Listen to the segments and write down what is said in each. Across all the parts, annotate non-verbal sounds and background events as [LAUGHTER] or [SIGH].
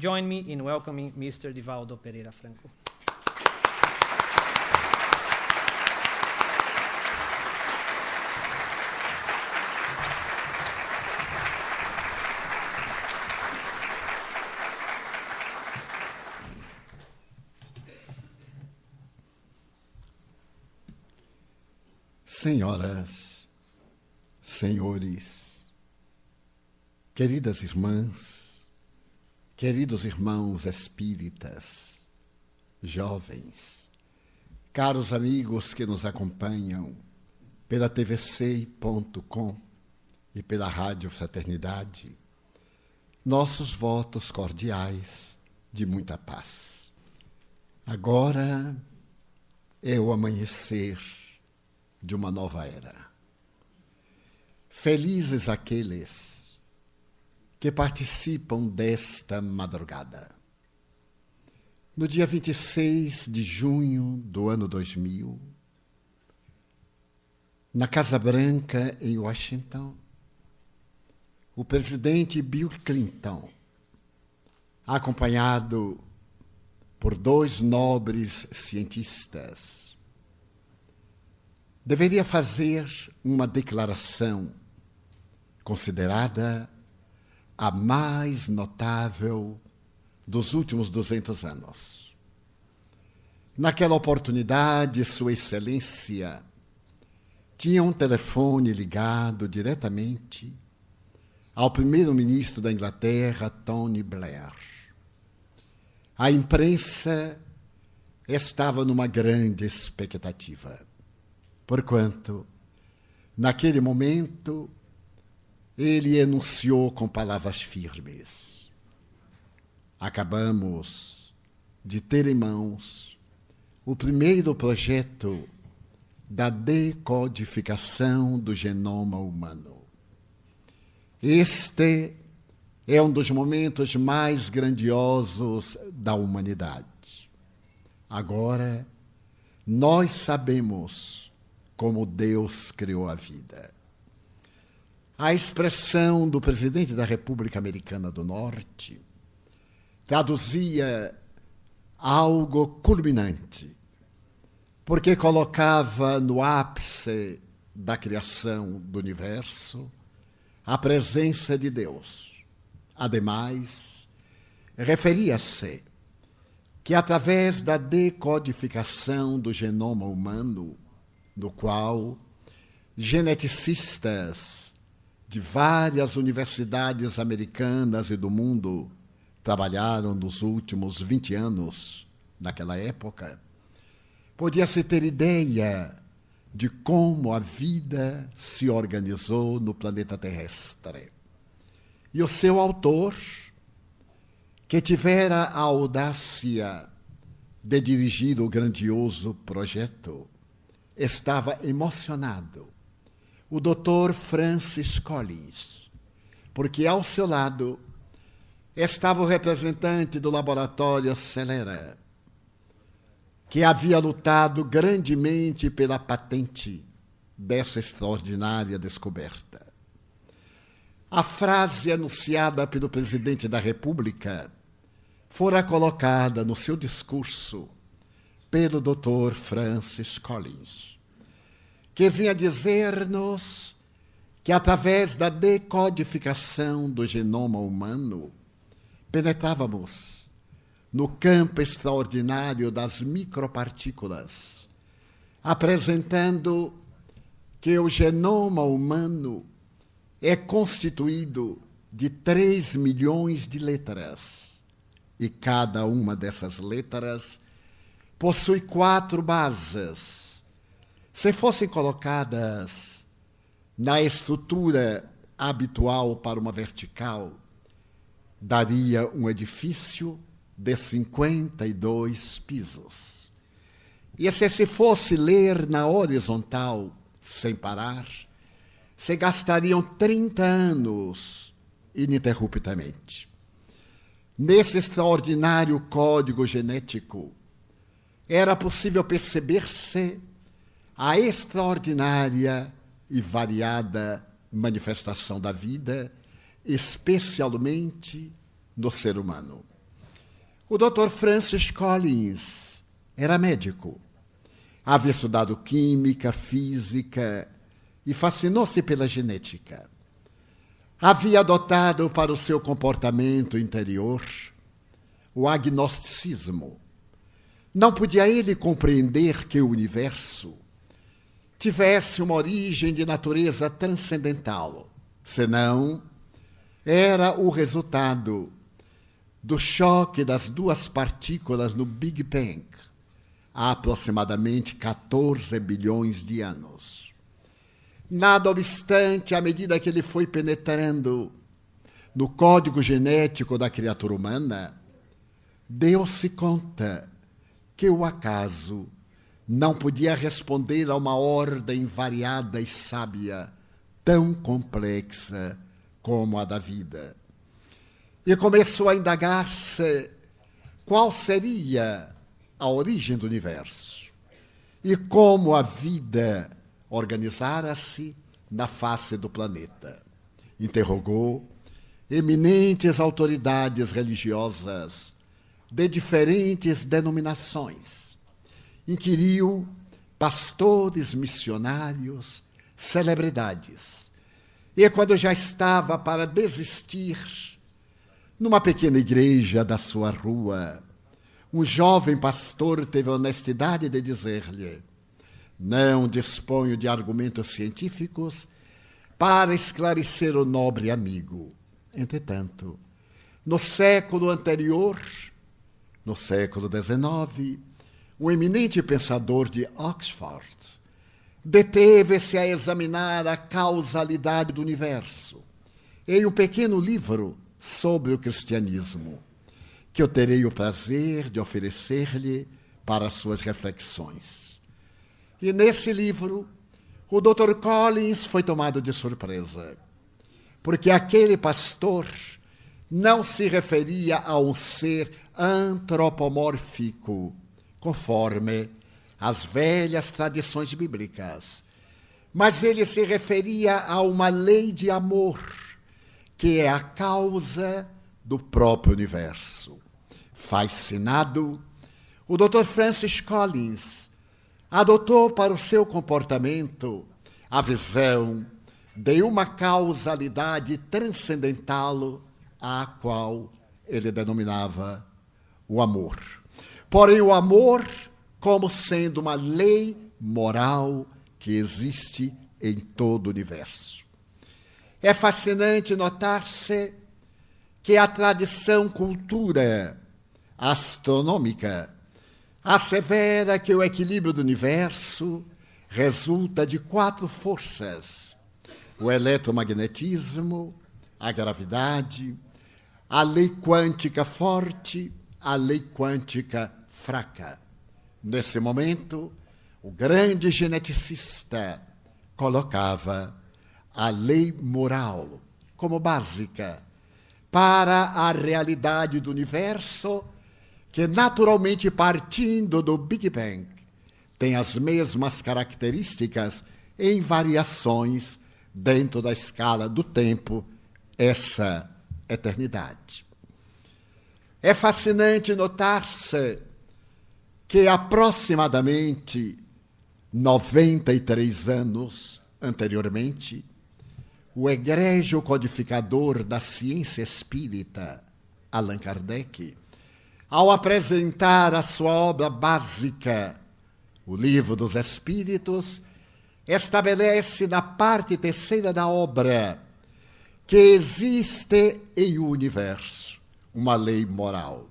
join me in welcoming Mr. Divaldo Pereira Franco. Senhoras, senhores, queridas irmãs, queridos irmãos espíritas, jovens, caros amigos que nos acompanham pela tvc.com e pela Rádio Fraternidade, nossos votos cordiais de muita paz. Agora é o amanhecer de uma nova era. Felizes aqueles que participam desta madrugada. No dia 26 de junho do ano 2000, na Casa Branca, em Washington, o presidente Bill Clinton, acompanhado por dois nobres cientistas, deveria fazer uma declaração considerada a mais notável dos últimos 200 anos. Naquela oportunidade, Sua Excelência tinha um telefone ligado diretamente ao primeiro-ministro da Inglaterra, Tony Blair. A imprensa estava numa grande expectativa porquanto, naquele momento, ele enunciou com palavras firmes: Acabamos de ter em mãos o primeiro projeto da decodificação do genoma humano. Este é um dos momentos mais grandiosos da humanidade. Agora, nós sabemos como Deus criou a vida. A expressão do presidente da República Americana do Norte traduzia algo culminante, porque colocava no ápice da criação do universo a presença de Deus. Ademais, referia-se que através da decodificação do genoma humano, no qual geneticistas de várias universidades americanas e do mundo trabalharam nos últimos 20 anos, naquela época, podia-se ter ideia de como a vida se organizou no planeta terrestre. E o seu autor, que tivera a audácia de dirigir o grandioso projeto, estava emocionado. O doutor Francis Collins, porque ao seu lado estava o representante do laboratório Celera, que havia lutado grandemente pela patente dessa extraordinária descoberta. A frase anunciada pelo presidente da República fora colocada no seu discurso pelo Dr. Francis Collins, que vinha dizer-nos que através da decodificação do genoma humano penetrávamos no campo extraordinário das micropartículas, apresentando que o genoma humano é constituído de 3 milhões de letras e cada uma dessas letras possui quatro bases. Se fossem colocadas na estrutura habitual para uma vertical, daria um edifício de 52 pisos. E se se fosse ler na horizontal, sem parar, se gastariam 30 anos ininterruptamente. Nesse extraordinário código genético, era possível perceber-se a extraordinária e variada manifestação da vida, especialmente no ser humano. O Dr. Francis Collins era médico. Havia estudado química, física e fascinou-se pela genética. Havia adotado para o seu comportamento interior o agnosticismo. Não podia ele compreender que o universo tivesse uma origem de natureza transcendental, senão era o resultado do choque das duas partículas no Big Bang, há aproximadamente 14 bilhões de anos. Nada obstante, à medida que ele foi penetrando no código genético da criatura humana, deu-se conta que o acaso não podia responder a uma ordem variada e sábia, tão complexa como a da vida. E começou a indagar-se qual seria a origem do universo e como a vida organizara-se na face do planeta. Interrogou eminentes autoridades religiosas de diferentes denominações inquiriu pastores, missionários, celebridades. E quando já estava para desistir, numa pequena igreja da sua rua, um jovem pastor teve a honestidade de dizer-lhe: Não disponho de argumentos científicos para esclarecer o nobre amigo. Entretanto, no século anterior, no século XIX, um eminente pensador de Oxford, deteve-se a examinar a causalidade do universo em um pequeno livro sobre o cristianismo, que eu terei o prazer de oferecer-lhe para suas reflexões. E nesse livro, o Dr. Collins foi tomado de surpresa, porque aquele pastor não se referia a um ser antropomórfico conforme as velhas tradições bíblicas. Mas ele se referia a uma lei de amor, que é a causa do próprio universo. Fascinado, o Dr. Francis Collins adotou para o seu comportamento a visão de uma causalidade transcendental, a qual ele denominava o amor porém o amor como sendo uma lei moral que existe em todo o universo. É fascinante notar-se que a tradição cultura astronômica assevera que o equilíbrio do universo resulta de quatro forças: o eletromagnetismo, a gravidade, a lei quântica forte, a lei quântica fraca. Nesse momento, o grande geneticista colocava a lei moral como básica para a realidade do universo, que naturalmente partindo do Big Bang tem as mesmas características em variações dentro da escala do tempo, essa eternidade. É fascinante notar-se que aproximadamente 93 anos anteriormente, o egrégio codificador da ciência espírita, Allan Kardec, ao apresentar a sua obra básica, o Livro dos Espíritos, estabelece na parte terceira da obra que existe em o universo uma lei moral.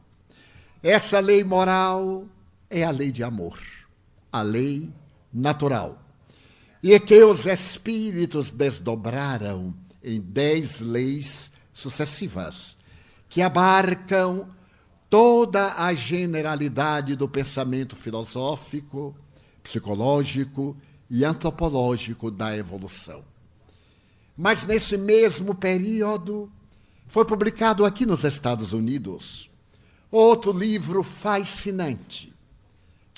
Essa lei moral é a lei de amor, a lei natural. E é que os espíritos desdobraram em dez leis sucessivas, que abarcam toda a generalidade do pensamento filosófico, psicológico e antropológico da evolução. Mas nesse mesmo período, foi publicado aqui nos Estados Unidos outro livro fascinante,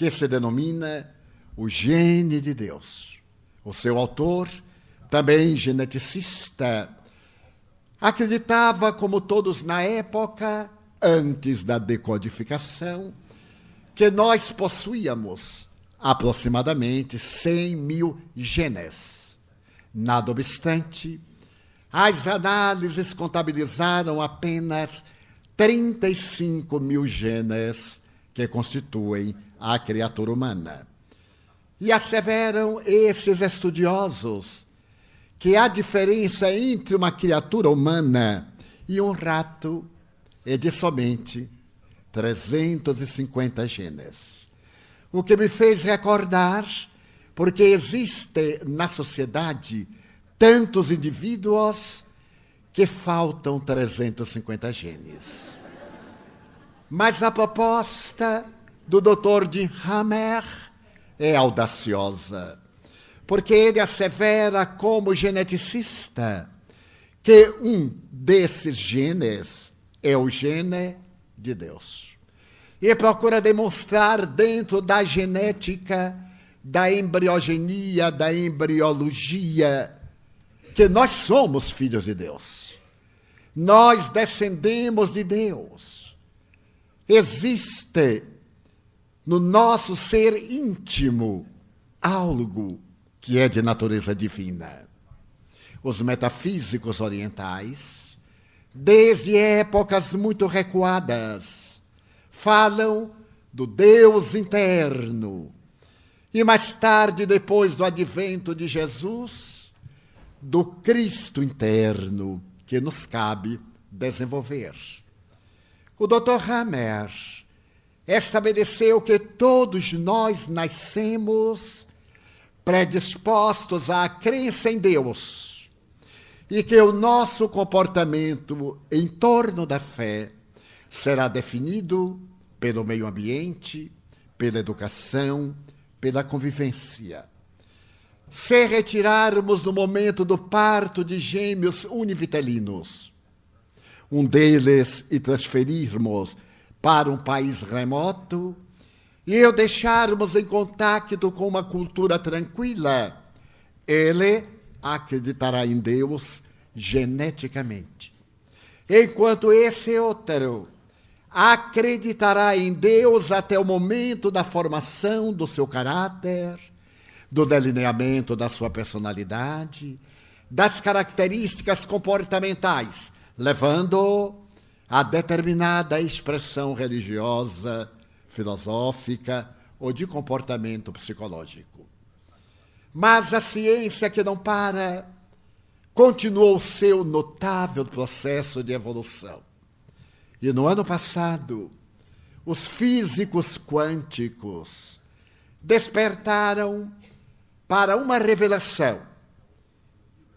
que se denomina o gene de Deus. O seu autor, também geneticista, acreditava, como todos na época, antes da decodificação, que nós possuíamos aproximadamente 100 mil genes. Nada obstante, as análises contabilizaram apenas 35 mil genes que constituem a criatura humana. E asseveram esses estudiosos que a diferença entre uma criatura humana e um rato é de somente 350 genes. O que me fez recordar, porque existe na sociedade tantos indivíduos que faltam 350 genes. Mas a proposta do Dr. de Hammer é audaciosa, porque ele assevera como geneticista que um desses genes é o gene de Deus. E procura demonstrar dentro da genética, da embriogenia, da embriologia, que nós somos filhos de Deus. Nós descendemos de Deus. Existe no nosso ser íntimo algo que é de natureza divina. Os metafísicos orientais, desde épocas muito recuadas, falam do Deus interno. E mais tarde, depois do advento de Jesus, do Cristo interno, que nos cabe desenvolver. O Dr. Hammer estabeleceu que todos nós nascemos predispostos à crença em Deus e que o nosso comportamento em torno da fé será definido pelo meio ambiente, pela educação, pela convivência. Se retirarmos no momento do parto de gêmeos univitelinos, um deles e transferirmos para um país remoto, e o deixarmos em contato com uma cultura tranquila, ele acreditará em Deus geneticamente. Enquanto esse outro acreditará em Deus até o momento da formação do seu caráter, do delineamento da sua personalidade, das características comportamentais, levando a determinada expressão religiosa, filosófica ou de comportamento psicológico. Mas a ciência que não para continuou seu notável processo de evolução. E no ano passado, os físicos quânticos despertaram para uma revelação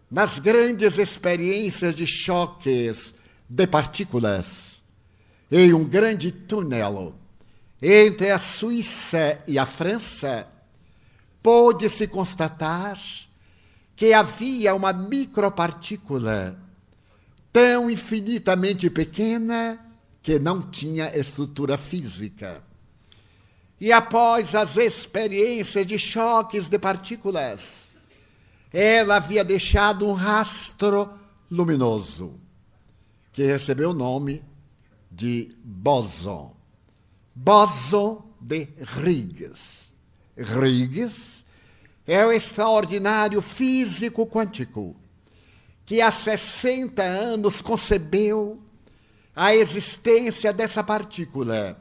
nas grandes experiências de choques de partículas em um grande túnel entre a Suíça e a França, pôde-se constatar que havia uma micropartícula tão infinitamente pequena que não tinha estrutura física. E após as experiências de choques de partículas, ela havia deixado um rastro luminoso que recebeu o nome de bóson. Bóson de Higgs. Higgs é o extraordinário físico quântico que há 60 anos concebeu a existência dessa partícula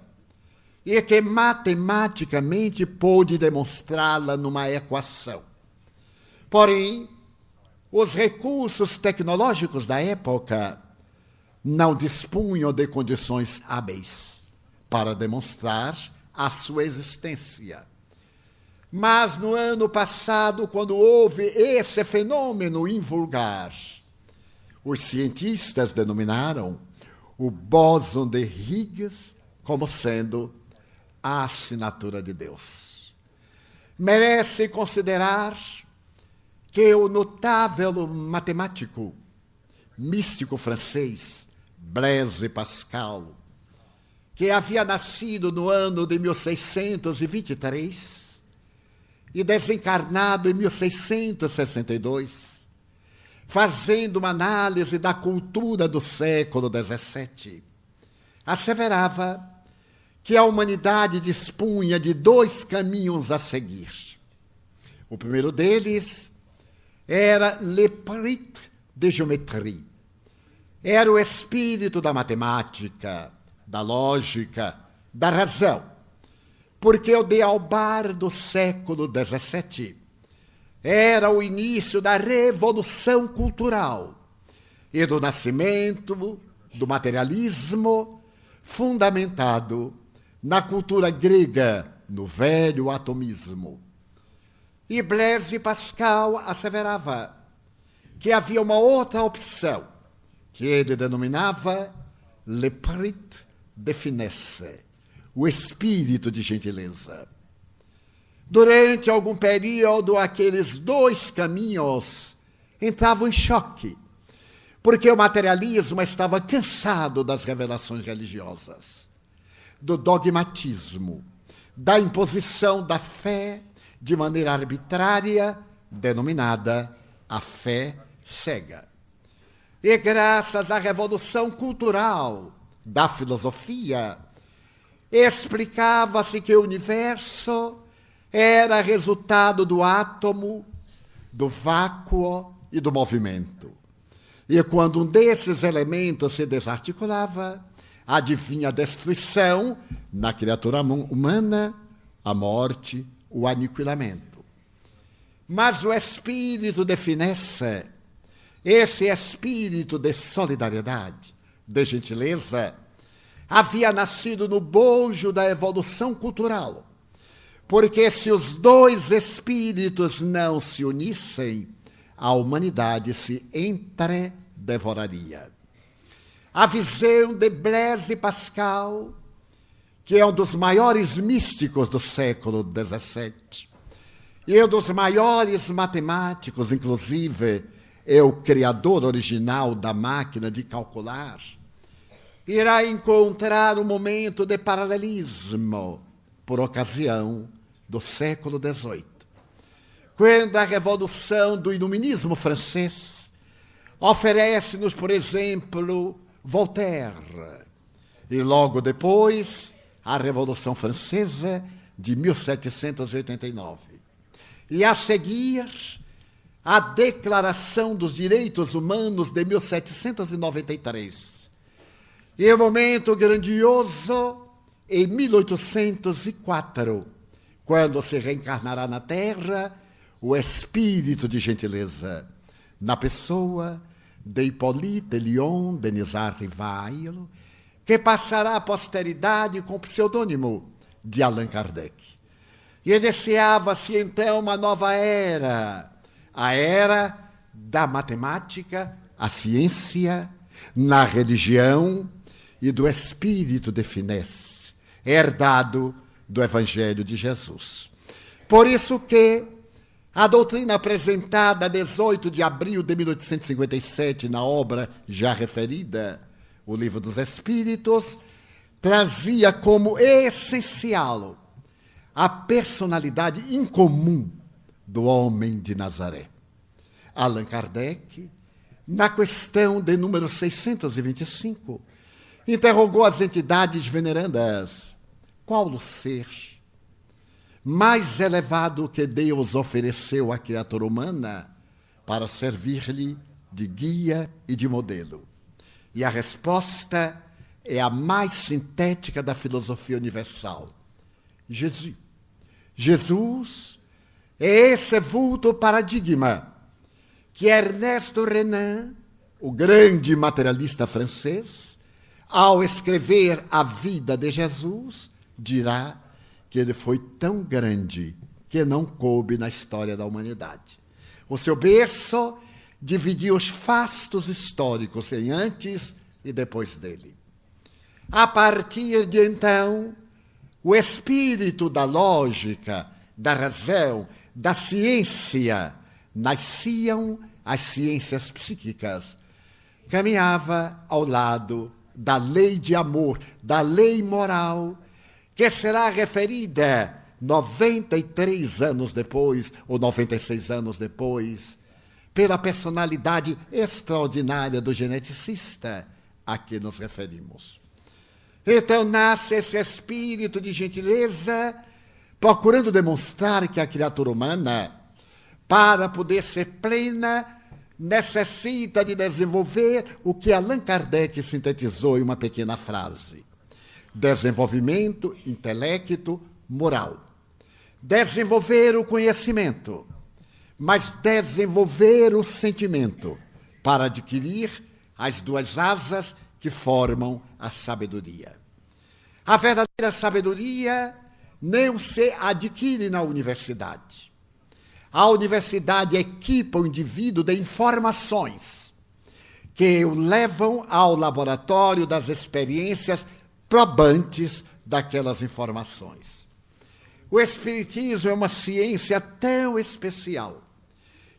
e que matematicamente pôde demonstrá-la numa equação. Porém, os recursos tecnológicos da época não dispunham de condições hábeis para demonstrar a sua existência. Mas no ano passado, quando houve esse fenômeno invulgar, os cientistas denominaram o bóson de Higgs como sendo a assinatura de Deus. Merece considerar que o notável matemático, místico francês, Blaise Pascal, que havia nascido no ano de 1623 e desencarnado em 1662, fazendo uma análise da cultura do século XVII, asseverava que a humanidade dispunha de dois caminhos a seguir. O primeiro deles era l'esprit de géométrie. Era o espírito da matemática, da lógica, da razão. Porque o dealbar do século XVII era o início da revolução cultural e do nascimento do materialismo fundamentado na cultura grega, no velho atomismo. E Blaise Pascal asseverava que havia uma outra opção, que ele denominava le prit de finesse, o espírito de gentileza. Durante algum período, aqueles dois caminhos entravam em choque, porque o materialismo estava cansado das revelações religiosas, do dogmatismo, da imposição da fé de maneira arbitrária, denominada a fé cega. E graças à revolução cultural da filosofia, explicava-se que o universo era resultado do átomo, do vácuo e do movimento. E quando um desses elementos se desarticulava, adivinha a destruição na criatura humana, a morte, o aniquilamento. Mas o espírito de finesse, esse espírito de solidariedade, de gentileza, havia nascido no bojo da evolução cultural porque se os dois espíritos não se unissem, a humanidade se entredevoraria. A visão de Blaise Pascal, que é um dos maiores místicos do século XVII, e um dos maiores matemáticos, inclusive, é o criador original da máquina de calcular, irá encontrar um momento de paralelismo por ocasião do século XVIII, quando a revolução do iluminismo francês oferece-nos, por exemplo, Voltaire, e logo depois a Revolução Francesa de 1789. E a seguir, a Declaração dos Direitos Humanos de 1793. E o momento grandioso em 1804, quando se reencarnará na Terra o espírito de gentileza na pessoa de Hippolyte Lyon Denisard Rivailo, que passará à posteridade com o pseudônimo de Allan Kardec. E iniciava-se então uma nova era, a era da matemática, a ciência, na religião e do espírito de finesse, herdado do Evangelho de Jesus. Por isso que a doutrina apresentada a 18 de abril de 1857 na obra já referida, o Livro dos Espíritos, trazia como essencial a personalidade incomum do homem de Nazaré. Allan Kardec, na questão de número 625, interrogou as entidades venerandas qual o ser mais elevado que Deus ofereceu à criatura humana para servir-lhe de guia e de modelo? E a resposta é a mais sintética da filosofia universal: Jesus. Jesus é esse vulto paradigma que Ernesto Renan, o grande materialista francês, ao escrever a vida de Jesus, dirá que ele foi tão grande que não coube na história da humanidade. O seu berço dividia os fastos históricos em antes e depois dele. A partir de então, o espírito da lógica, da razão, da ciência, nasciam as ciências psíquicas, caminhava ao lado da lei de amor, da lei moral que será referida 93 anos depois, ou 96 anos depois, pela personalidade extraordinária do geneticista a que nos referimos. Então nasce esse espírito de gentileza, procurando demonstrar que a criatura humana, para poder ser plena, necessita de desenvolver o que Allan Kardec sintetizou em uma pequena frase: desenvolvimento, intelecto, moral. Desenvolver o conhecimento, mas desenvolver o sentimento para adquirir as duas asas que formam a sabedoria. A verdadeira sabedoria não se adquire na universidade. A universidade equipa o indivíduo de informações que o levam ao laboratório das experiências probantes daquelas informações. O Espiritismo é uma ciência tão especial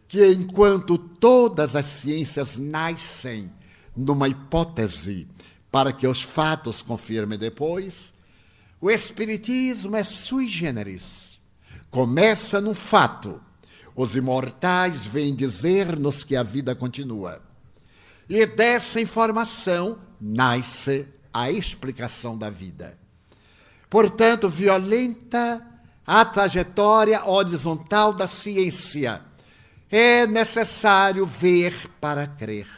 que, enquanto todas as ciências nascem numa hipótese para que os fatos confirmem depois, o Espiritismo é sui generis. Começa no fato os imortais vêm dizer-nos que a vida continua. E dessa informação nasce a explicação da vida. Portanto, violenta a trajetória horizontal da ciência. É necessário ver para crer.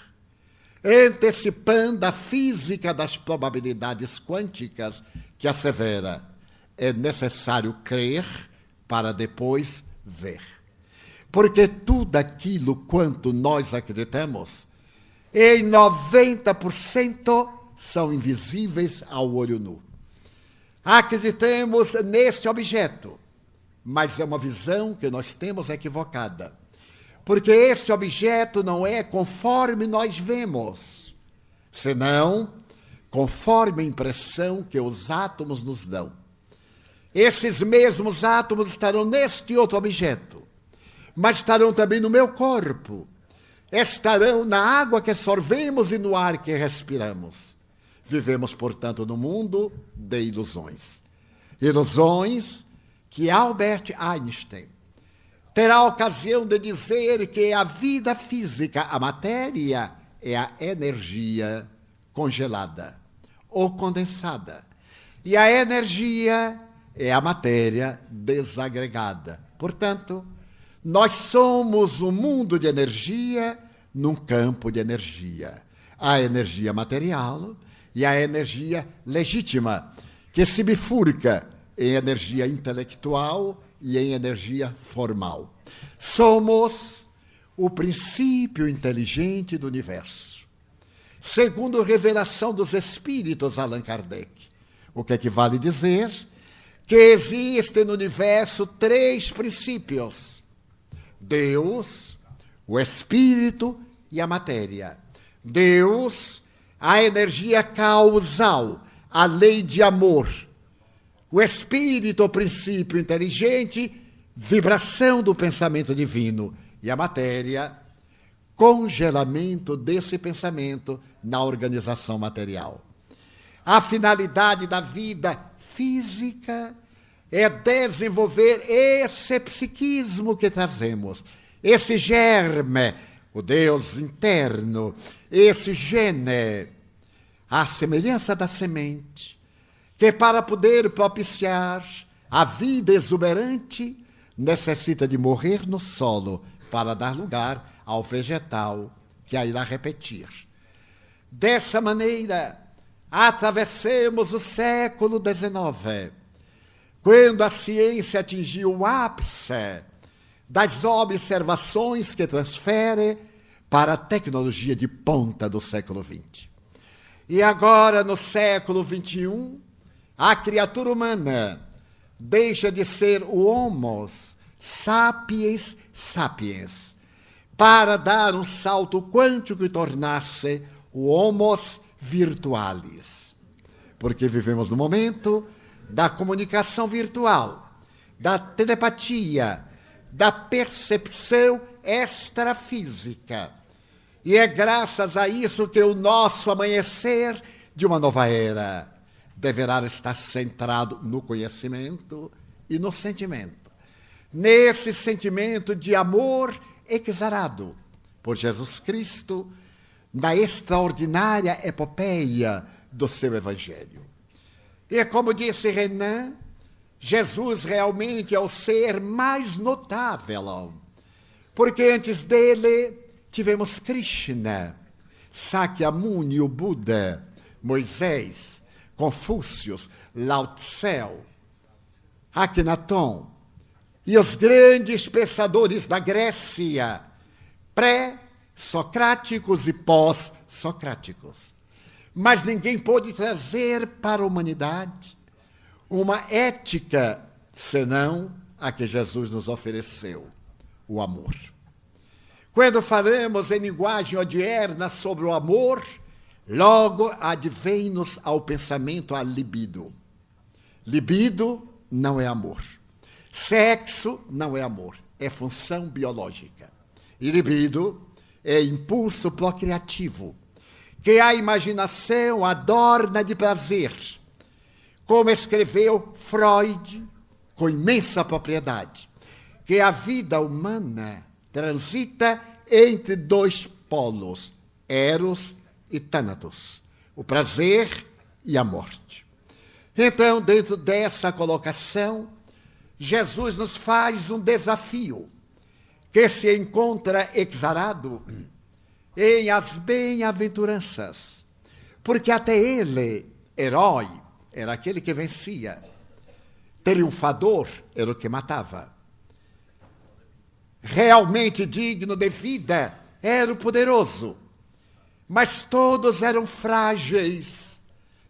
Antecipando a física das probabilidades quânticas que assevera, é necessário crer para depois ver. Porque tudo aquilo quanto nós acreditamos, em 90% são invisíveis ao olho nu. Acreditemos neste objeto, mas é uma visão que nós temos equivocada. Porque este objeto não é conforme nós vemos, senão conforme a impressão que os átomos nos dão. Esses mesmos átomos estarão neste outro objeto mas estarão também no meu corpo. Estarão na água que sorvemos e no ar que respiramos. Vivemos, portanto, no mundo de ilusões. Ilusões que Albert Einstein terá a ocasião de dizer que a vida física, a matéria, é a energia congelada ou condensada. E a energia é a matéria desagregada. Portanto, nós somos um mundo de energia num campo de energia. A energia material e a energia legítima, que se bifurca em energia intelectual e em energia formal. Somos o princípio inteligente do universo. Segundo revelação dos espíritos Allan Kardec, o que equivale dizer que existem no universo três princípios Deus, o espírito e a matéria. Deus, a energia causal, a lei de amor. O espírito, o princípio inteligente, vibração do pensamento divino. E a matéria, congelamento desse pensamento na organização material. A finalidade da vida física é desenvolver esse psiquismo que trazemos, esse germe, o Deus interno, esse gene, a semelhança da semente, que para poder propiciar a vida exuberante necessita de morrer no solo para dar lugar ao vegetal que a irá repetir. Dessa maneira, atravessemos o século XIX quando a ciência atingiu o ápice das observações que transfere para a tecnologia de ponta do século XX. E agora, no século XXI, a criatura humana deixa de ser o Homo sapiens sapiens para dar um salto quântico e tornar-se o Homo virtualis. Porque vivemos no momento da comunicação virtual, da telepatia, da percepção extrafísica. E é graças a isso que o nosso amanhecer de uma nova era deverá estar centrado no conhecimento e no sentimento. Nesse sentimento de amor exarado, por Jesus Cristo na extraordinária epopeia do seu Evangelho. E como disse Renan, Jesus realmente é o ser mais notável, porque antes dele tivemos Krishna, Sakyamuni, o Buda, Moisés, Confúcio, Lao Tse, Akhenaton e os grandes pensadores da Grécia, pré-socráticos e pós-socráticos. Mas ninguém pôde trazer para a humanidade uma ética senão a que Jesus nos ofereceu, o amor. Quando falamos em linguagem odierna sobre o amor, logo advém-nos ao pensamento a libido. Libido não é amor. Sexo não é amor, é função biológica. E libido é impulso procriativo, que a imaginação adorna de prazer, como escreveu Freud com imensa propriedade, que a vida humana transita entre dois polos, Eros e Thanatos, o prazer e a morte. Então, dentro dessa colocação, Jesus nos faz um desafio que se encontra exarado em as bem-aventuranças, porque até ele, herói, era aquele que vencia, triunfador era o que matava realmente digno de vida era o poderoso. Mas todos eram frágeis,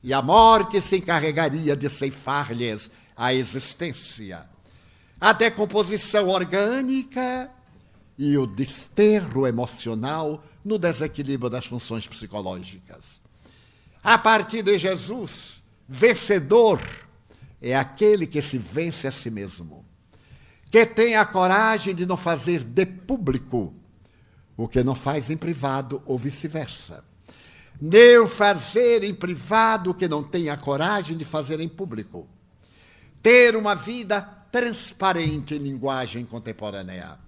e a morte se encarregaria de ceifar-lhes a existência. A decomposição orgânica e o desterro emocional no desequilíbrio das funções psicológicas. A partir de Jesus, vencedor é aquele que se vence a si mesmo que tenha a coragem de não fazer de público o que não faz em privado ou vice-versa. Nem fazer em privado o que não tem a coragem de fazer em público. Ter uma vida transparente em linguagem contemporânea.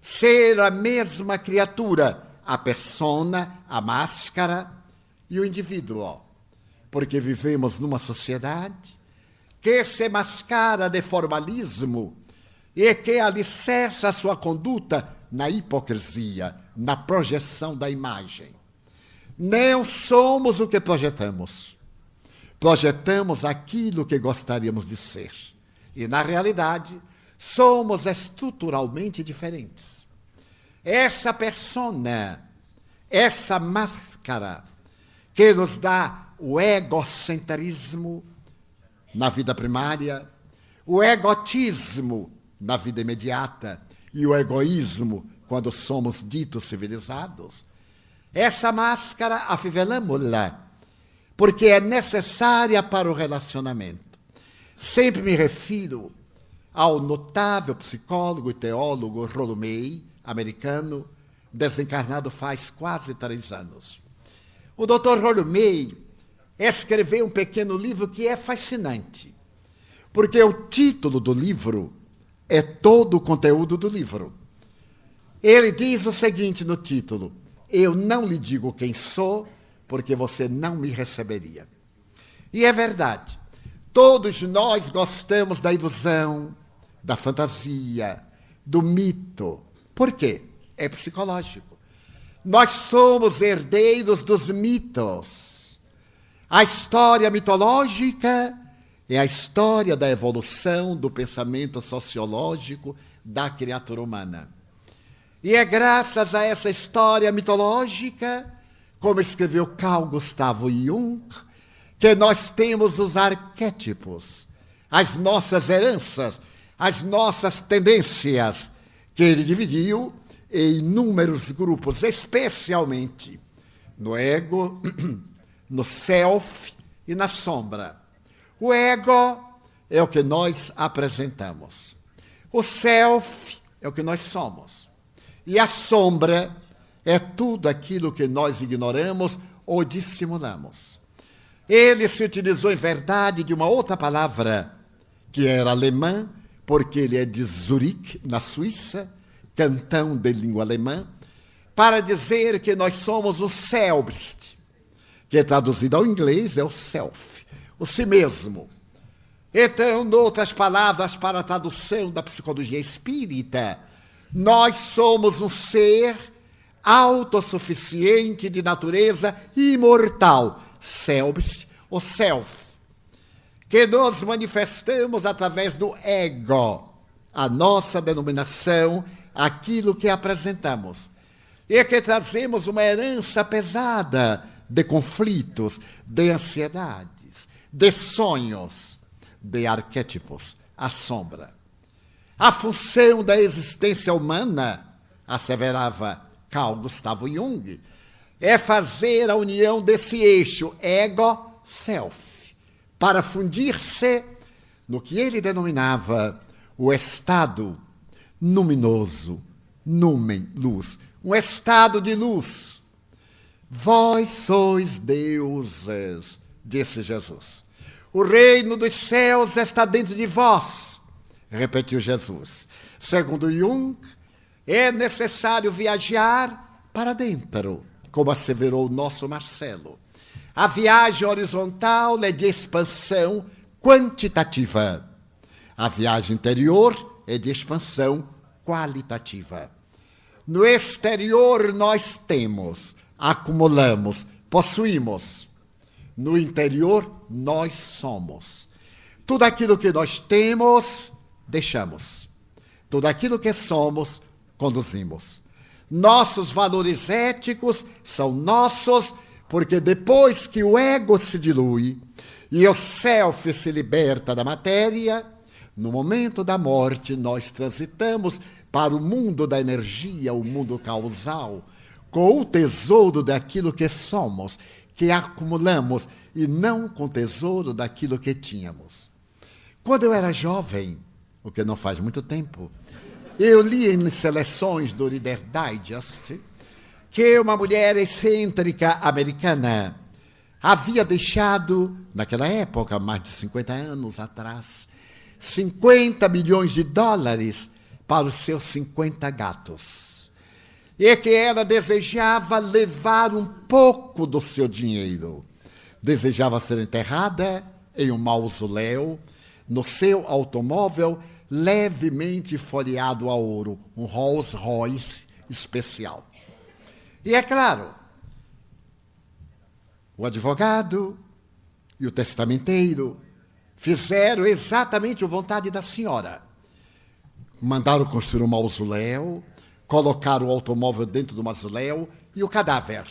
Ser a mesma criatura, a persona, a máscara e o indivíduo. Porque vivemos numa sociedade que se mascara de formalismo e que alicerça sua conduta na hipocrisia, na projeção da imagem. Não somos o que projetamos. Projetamos aquilo que gostaríamos de ser. E, na realidade, somos estruturalmente diferentes. Essa persona, essa máscara que nos dá o egocentrismo na vida primária, o egotismo na vida imediata e o egoísmo quando somos ditos civilizados. Essa máscara afivelamos-la, porque é necessária para o relacionamento. Sempre me refiro ao notável psicólogo e teólogo Rollo May, americano, desencarnado faz quase três anos. O Dr. May escreveu um pequeno livro que é fascinante, porque o título do livro é todo o conteúdo do livro. Ele diz o seguinte no título: Eu não lhe digo quem sou, porque você não me receberia. E é verdade. Todos nós gostamos da ilusão, da fantasia, do mito. Por quê? É psicológico. Nós somos herdeiros dos mitos. A história mitológica é a história da evolução do pensamento sociológico da criatura humana. E é graças a essa história mitológica, como escreveu Carl Gustavo Jung, que nós temos os arquétipos, as nossas heranças, as nossas tendências, que ele dividiu em inúmeros grupos, especialmente no ego, [CLEARS THROAT] no self e na sombra. O ego é o que nós apresentamos. O self é o que nós somos. E a sombra é tudo aquilo que nós ignoramos ou dissimulamos. Ele se utilizou, em verdade, de uma outra palavra, que era alemã, porque ele é de Zurique, na Suíça, cantão de língua alemã, para dizer que nós somos o selbst, que traduzido ao inglês é o self, o si mesmo. Então, outras palavras, para a tradução da psicologia espírita, nós somos um ser autossuficiente de natureza imortal, selbst, o self, que nos manifestamos através do ego, a nossa denominação, aquilo que apresentamos. E que trazemos uma herança pesada de conflitos, de ansiedades, de sonhos, de arquétipos, a sombra. A função da existência humana, asseverava Carl Gustavo Jung, é fazer a união desse eixo ego-self, para fundir-se no que ele denominava o estado luminoso, numen, luz, um estado de luz. Vós sois deuses, disse Jesus. O reino dos céus está dentro de vós, repetiu Jesus. Segundo Jung, é necessário viajar para dentro, como asseverou o nosso Marcelo. A viagem horizontal é de expansão quantitativa. A viagem interior é de expansão qualitativa. No exterior nós temos, acumulamos, possuímos. No interior nós somos. Tudo aquilo que nós temos, deixamos. Tudo aquilo que somos, conduzimos. Nossos valores éticos são nossos, porque depois que o ego se dilui e o self se liberta da matéria, no momento da morte, nós transitamos para o mundo da energia, o mundo causal, com o tesouro daquilo que somos, que acumulamos, e não com o tesouro daquilo que tínhamos. Quando eu era jovem, o que não faz muito tempo, eu li em seleções do Reader Digest que uma mulher excêntrica americana havia deixado, naquela época, mais de 50 anos atrás, 50 milhões de dólares para os seus 50 gatos. E que ela desejava levar um pouco do seu dinheiro. Desejava ser enterrada em um mausoléu, no seu automóvel levemente folheado a ouro, um Rolls Royce especial. E é claro, o advogado e o testamenteiro fizeram exatamente a vontade da senhora. Mandaram construir um mausoléu, colocaram o automóvel dentro do mausoléu e o cadáver.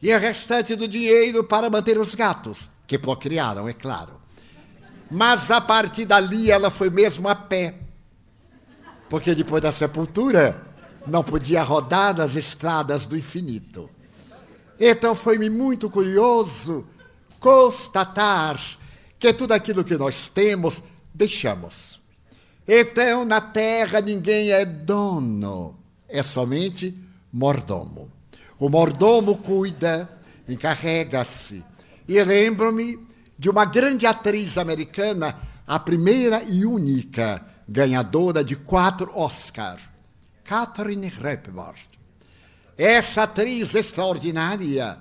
E o restante do dinheiro para manter os gatos, que procriaram, é claro. Mas a partir dali ela foi mesmo a pé. Porque depois da sepultura não podia rodar nas estradas do infinito. Então foi-me muito curioso constatar que tudo aquilo que nós temos, deixamos. Então, na terra, ninguém é dono, é somente mordomo. O mordomo cuida, encarrega-se. E lembro-me de uma grande atriz americana, a primeira e única ganhadora de quatro Oscars, Catherine Hepburn. Essa atriz extraordinária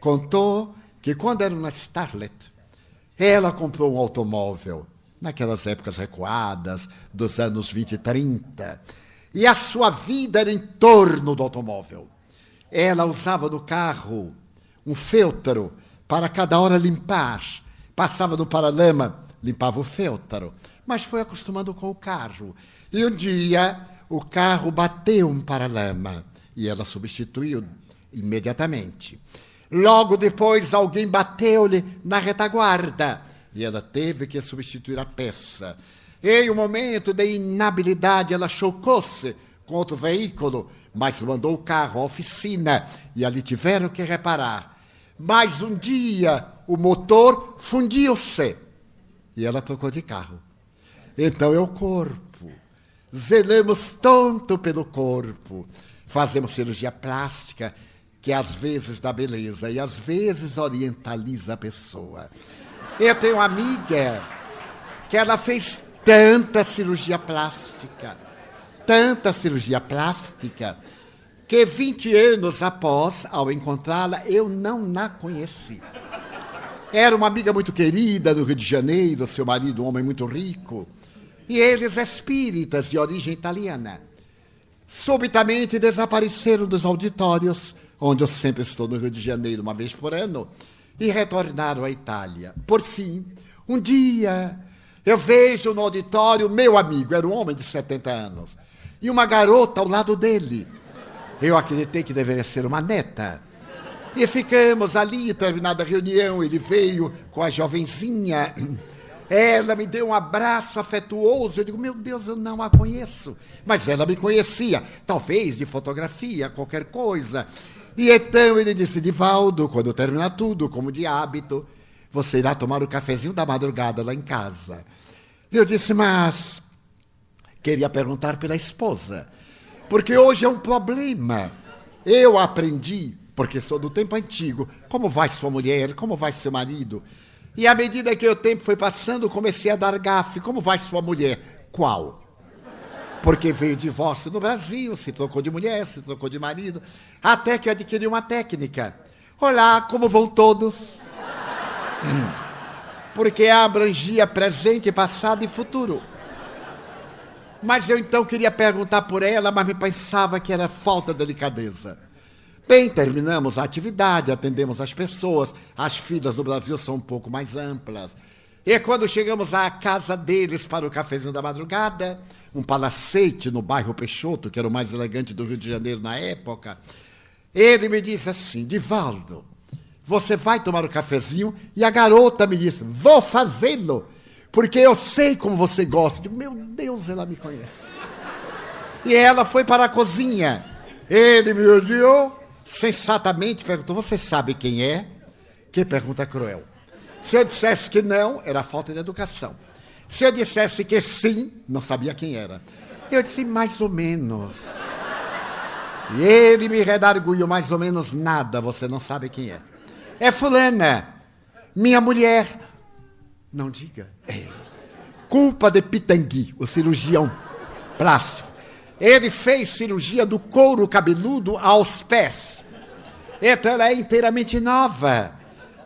contou que quando era uma starlet, ela comprou um automóvel, naquelas épocas recuadas, dos anos 20 e 30, e a sua vida era em torno do automóvel. Ela usava no carro um feltro para cada hora limpar. Passava no paralama, limpava o feltro, mas foi acostumando com o carro. E um dia o carro bateu um paralama e ela substituiu imediatamente. Logo depois, alguém bateu-lhe na retaguarda e ela teve que substituir a peça. Em um momento de inabilidade, ela chocou-se contra o veículo, mas mandou o carro à oficina e ali tiveram que reparar. Mas um dia o motor fundiu-se e ela trocou de carro. Então é o corpo. Zelamos tanto pelo corpo. Fazemos cirurgia plástica que às vezes dá beleza e às vezes orientaliza a pessoa. Eu tenho uma amiga que ela fez tanta cirurgia plástica, tanta cirurgia plástica, que 20 anos após, ao encontrá-la, eu não a conheci. Era uma amiga muito querida do Rio de Janeiro, seu marido, um homem muito rico, e eles espíritas de origem italiana. Subitamente desapareceram dos auditórios, onde eu sempre estou no Rio de Janeiro uma vez por ano, e retornaram à Itália. Por fim, um dia, eu vejo no auditório meu amigo, era um homem de 70 anos, e uma garota ao lado dele. Eu acreditei que deveria ser uma neta. E ficamos ali, terminada a reunião, ele veio com a jovenzinha. Ela me deu um abraço afetuoso. Eu digo, meu Deus, eu não a conheço. Mas ela me conhecia, talvez de fotografia, qualquer coisa. E então ele disse, Divaldo, quando terminar tudo, como de hábito, você irá tomar o cafezinho da madrugada lá em casa. Eu disse, mas queria perguntar pela esposa, porque hoje é um problema. Eu aprendi, porque sou do tempo antigo, como vai sua mulher, como vai seu marido. E à medida que o tempo foi passando, comecei a dar gafe. Como vai sua mulher? Qual? Porque veio divórcio no Brasil, se trocou de mulher, se trocou de marido, até que adquiri uma técnica. Olá, como vão todos? Porque abrangia presente, passado e futuro. Mas eu então queria perguntar por ela, mas me pensava que era falta de delicadeza. Bem, terminamos a atividade, atendemos as pessoas, as filas do Brasil são um pouco mais amplas. E quando chegamos à casa deles para o cafezinho da madrugada, um palacete no bairro Peixoto, que era o mais elegante do Rio de Janeiro na época, ele me disse assim: Divaldo, você vai tomar o cafezinho? E a garota me disse: Vou fazê-lo, porque eu sei como você gosta. Digo, meu Deus, ela me conhece. E ela foi para a cozinha. Ele me olhou sensatamente, perguntou: Você sabe quem é? Que pergunta cruel. Se eu dissesse que não, era falta de educação. Se eu dissesse que sim, não sabia quem era. Eu disse mais ou menos. E ele me redarguiu mais ou menos nada, você não sabe quem é. É fulana, minha mulher. Não diga. É. Culpa de Pitangui, o cirurgião plástico. Ele fez cirurgia do couro cabeludo aos pés. Então ela é inteiramente nova.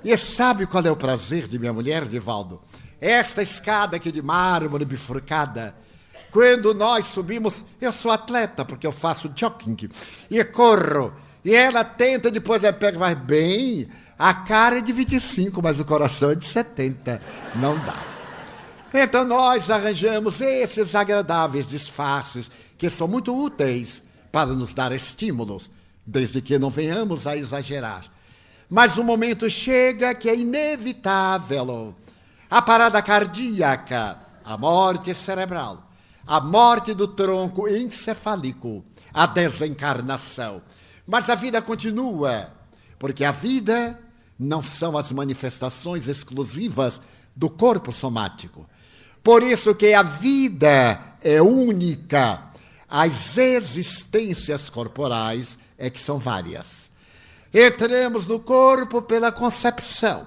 E sabe qual é o prazer de minha mulher, Divaldo? Esta escada aqui de mármore bifurcada. Quando nós subimos, eu sou atleta, porque eu faço jogging e corro. E ela tenta, depois ela pega, vai bem. A cara é de 25, mas o coração é de 70. Não dá. Então nós arranjamos esses agradáveis disfarces que são muito úteis para nos dar estímulos, desde que não venhamos a exagerar. Mas o momento chega que é inevitável. A parada cardíaca, a morte cerebral, a morte do tronco encefálico, a desencarnação. Mas a vida continua, porque a vida não são as manifestações exclusivas do corpo somático. Por isso que a vida é única. As existências corporais é que são várias. Entramos no corpo pela concepção,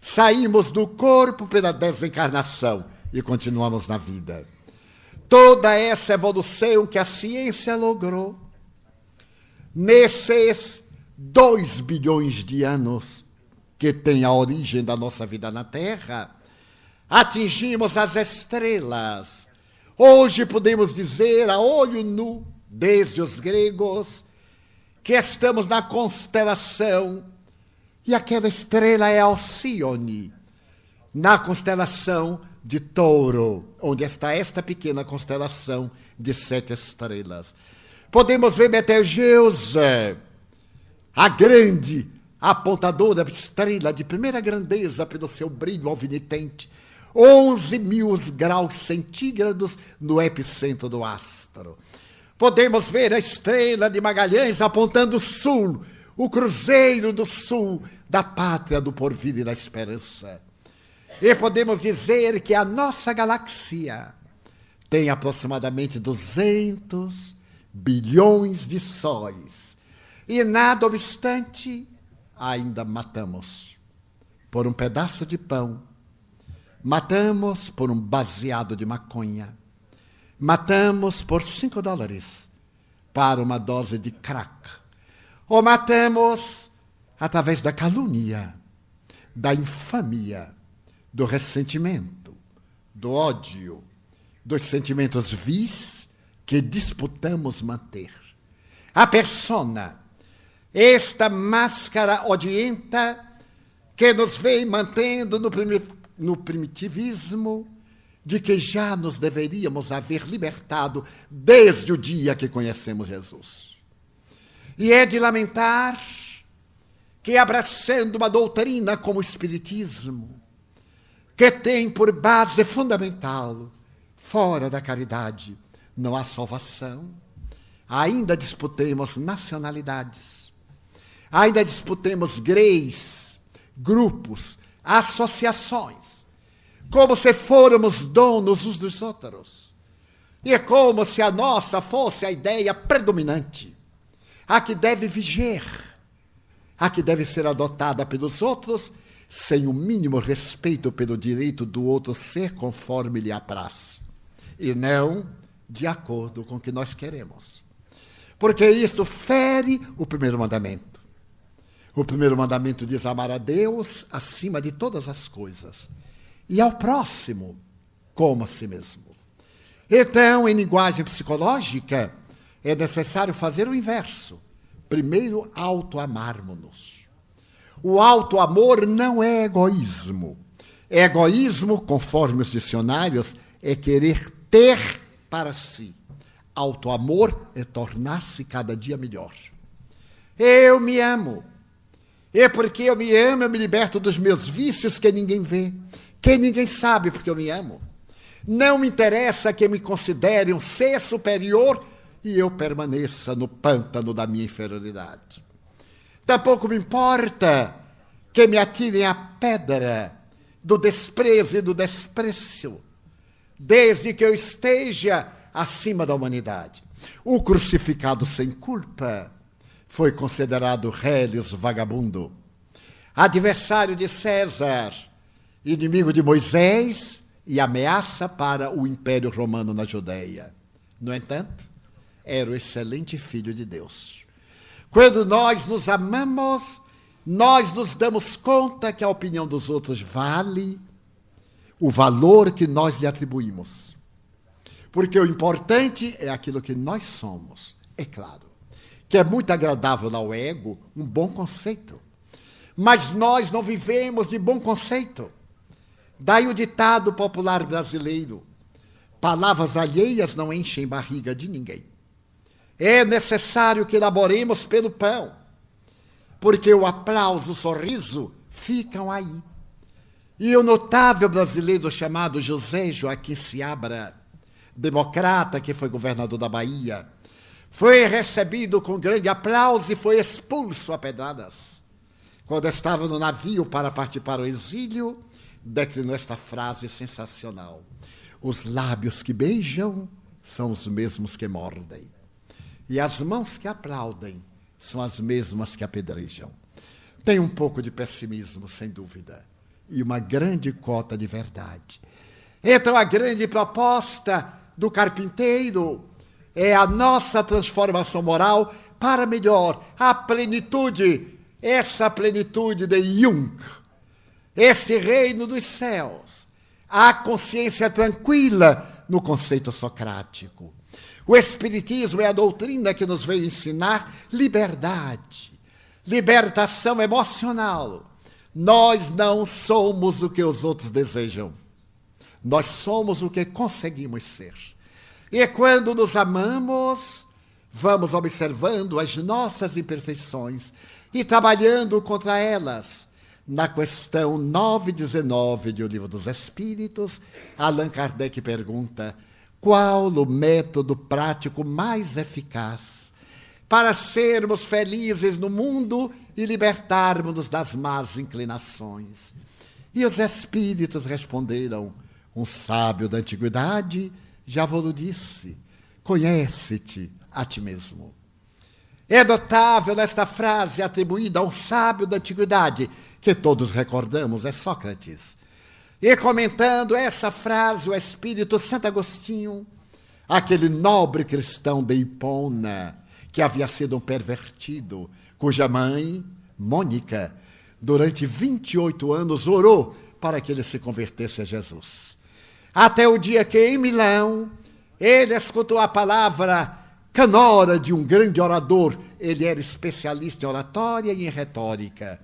saímos do corpo pela desencarnação e continuamos na vida. Toda essa evolução que a ciência logrou nesses dois bilhões de anos que tem a origem da nossa vida na Terra, atingimos as estrelas. Hoje podemos dizer a olho nu, desde os gregos, que estamos na constelação, e aquela estrela é Alcione, na constelação de Touro, onde está esta pequena constelação de sete estrelas. Podemos ver Betelgeuse, a grande apontadora estrela de primeira grandeza pelo seu brilho alvinitente, 11 mil graus centígrados no epicentro do astro. Podemos ver a estrela de Magalhães apontando sul, o cruzeiro do sul da pátria do porvir e da esperança. E podemos dizer que a nossa galáxia tem aproximadamente 200 bilhões de sóis. E nada obstante, ainda matamos por um pedaço de pão, matamos por um baseado de maconha Matamos por cinco dólares para uma dose de crack. Ou matamos através da calúnia, da infamia, do ressentimento, do ódio, dos sentimentos vis que disputamos manter. A persona, esta máscara odienta que nos vem mantendo no, no primitivismo, de que já nos deveríamos haver libertado desde o dia que conhecemos Jesus. E é de lamentar que, abraçando uma doutrina como o Espiritismo, que tem por base fundamental, fora da caridade, não há salvação, ainda disputemos nacionalidades, ainda disputemos greis, grupos, associações, como se fôramos donos uns dos outros. E é como se a nossa fosse a ideia predominante, a que deve vigiar, a que deve ser adotada pelos outros, sem o mínimo respeito pelo direito do outro ser conforme lhe apraz, e não de acordo com o que nós queremos. Porque isto fere o primeiro mandamento. O primeiro mandamento diz amar a Deus acima de todas as coisas e ao próximo como a si mesmo. Então, em linguagem psicológica, é necessário fazer o inverso. Primeiro, auto-amarmos-nos. O auto-amor não é egoísmo. Egoísmo, conforme os dicionários, é querer ter para si. Auto-amor é tornar-se cada dia melhor. Eu me amo. E porque eu me amo, eu me liberto dos meus vícios que ninguém vê que ninguém sabe porque eu me amo. Não me interessa que me considere um ser superior e eu permaneça no pântano da minha inferioridade. Tampouco me importa que me atirem a pedra do desprezo e do desprezo, desde que eu esteja acima da humanidade. O crucificado sem culpa foi considerado reles vagabundo, adversário de César inimigo de Moisés e ameaça para o Império Romano na Judéia. No entanto, era o excelente filho de Deus. Quando nós nos amamos, nós nos damos conta que a opinião dos outros vale o valor que nós lhe atribuímos. Porque o importante é aquilo que nós somos. É claro que é muito agradável ao ego um bom conceito. Mas nós não vivemos de bom conceito. Daí o ditado popular brasileiro: palavras alheias não enchem barriga de ninguém. É necessário que elaboremos pelo pão, porque o aplauso, o sorriso ficam aí. E o notável brasileiro chamado José Joaquim Seabra, democrata que foi governador da Bahia, foi recebido com grande aplauso e foi expulso a pedradas. Quando estava no navio para partir para o exílio, declinou esta frase sensacional: Os lábios que beijam são os mesmos que mordem, e as mãos que aplaudem são as mesmas que apedrejam. Tem um pouco de pessimismo, sem dúvida, e uma grande cota de verdade. Então, a grande proposta do carpinteiro é a nossa transformação moral para melhor, a plenitude, essa plenitude de Jung, esse reino dos céus. Há consciência tranquila no conceito socrático. O Espiritismo é a doutrina que nos veio ensinar liberdade, libertação emocional. Nós não somos o que os outros desejam. Nós somos o que conseguimos ser. E quando nos amamos, vamos observando as nossas imperfeições e trabalhando contra elas na questão 919 do Livro dos Espíritos, Allan Kardec pergunta: qual o método prático mais eficaz para sermos felizes no mundo e libertarmos-nos das más inclinações? E os espíritos responderam: um sábio da antiguidade já vos disse: conhece-te a ti mesmo. É notável esta frase atribuída a um sábio da antiguidade que todos recordamos, é Sócrates. E comentando essa frase, o espírito Santo Agostinho, aquele nobre cristão de Hipona, que havia sido um pervertido, cuja mãe, Mônica, durante 28 anos orou para que ele se convertesse a Jesus. Até o dia que, em Milão, ele escutou a palavra canora de um grande orador. Ele era especialista em oratória e em retórica.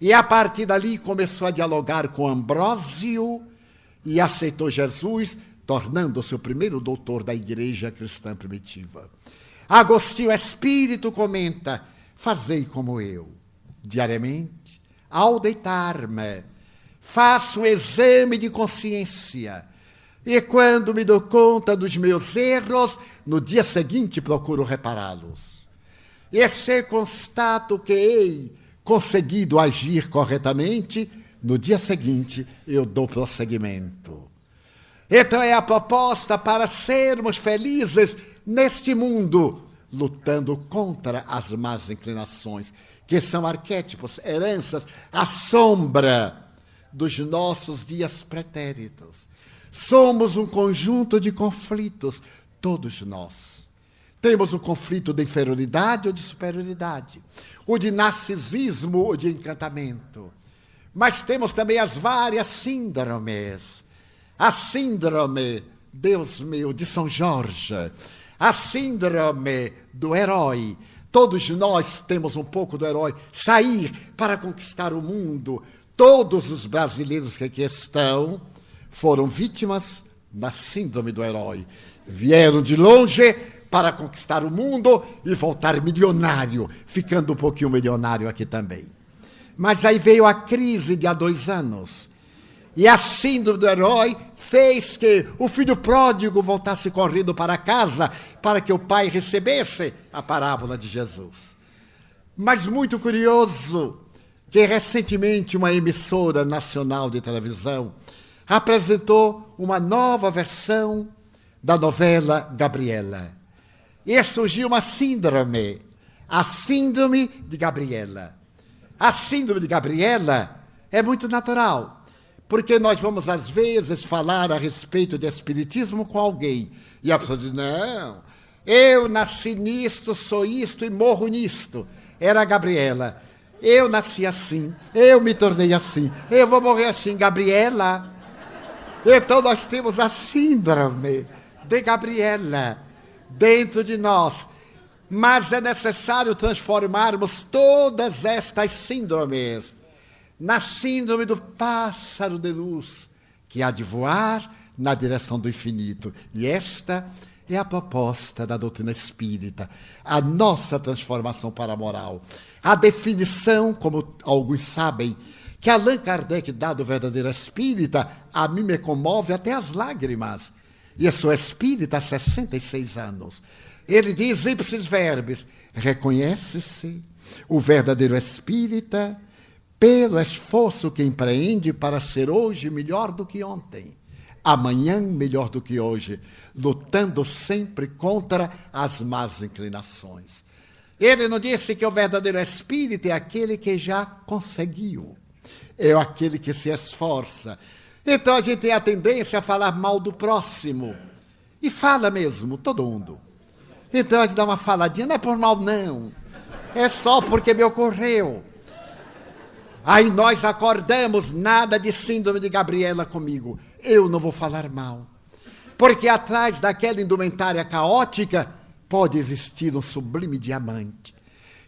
E a partir dali começou a dialogar com Ambrósio e aceitou Jesus, tornando-se o primeiro doutor da igreja cristã primitiva. Agostinho Espírito comenta: Fazei como eu, diariamente, ao deitar-me, faço um exame de consciência. E quando me dou conta dos meus erros, no dia seguinte procuro repará-los. E se constato que hei conseguido agir corretamente, no dia seguinte eu dou prosseguimento. Então é a proposta para sermos felizes neste mundo, lutando contra as más inclinações, que são arquétipos, heranças, a sombra dos nossos dias pretéritos. Somos um conjunto de conflitos, todos nós. Temos um conflito de inferioridade ou de superioridade, o de narcisismo ou de encantamento. Mas temos também as várias síndromes. A síndrome, Deus meu, de São Jorge, a síndrome do herói. Todos nós temos um pouco do herói. Sair para conquistar o mundo. Todos os brasileiros que aqui estão foram vítimas da síndrome do herói. Vieram de longe para conquistar o mundo e voltar milionário, ficando um pouquinho milionário aqui também. Mas aí veio a crise de há dois anos. E a síndrome do herói fez que o filho pródigo voltasse correndo para casa para que o pai recebesse a parábola de Jesus. Mas muito curioso que recentemente uma emissora nacional de televisão apresentou uma nova versão da novela Gabriela. E surgiu uma síndrome, a síndrome de Gabriela. A síndrome de Gabriela é muito natural, porque nós vamos, às vezes, falar a respeito de espiritismo com alguém, e a pessoa diz: não, eu nasci nisto, sou isto e morro nisto. Era a Gabriela. Eu nasci assim, eu me tornei assim, eu vou morrer assim, Gabriela. Então nós temos a síndrome de Gabriela dentro de nós. Mas é necessário transformarmos todas estas síndromes na síndrome do pássaro de luz, que há de voar na direção do infinito. E esta é a proposta da doutrina espírita, a nossa transformação para a moral. A definição, como alguns sabem, que Allan Kardec dá do verdadeiro espírita, a mim me comove até as lágrimas. E eu sou espírita há 66 anos. Ele diz ipsis verbis: reconhece-se o verdadeiro espírita pelo esforço que empreende para ser hoje melhor do que ontem, amanhã melhor do que hoje, lutando sempre contra as más inclinações. Ele não disse que o verdadeiro espírito é aquele que já conseguiu, é aquele que se esforça. Então a gente tem a tendência a falar mal do próximo. E fala mesmo, todo mundo. Então a gente dá uma faladinha, não é por mal, não. É só porque me ocorreu. Aí nós acordamos, nada de síndrome de Gabriela comigo. Eu não vou falar mal. Porque atrás daquela indumentária caótica pode existir um sublime diamante.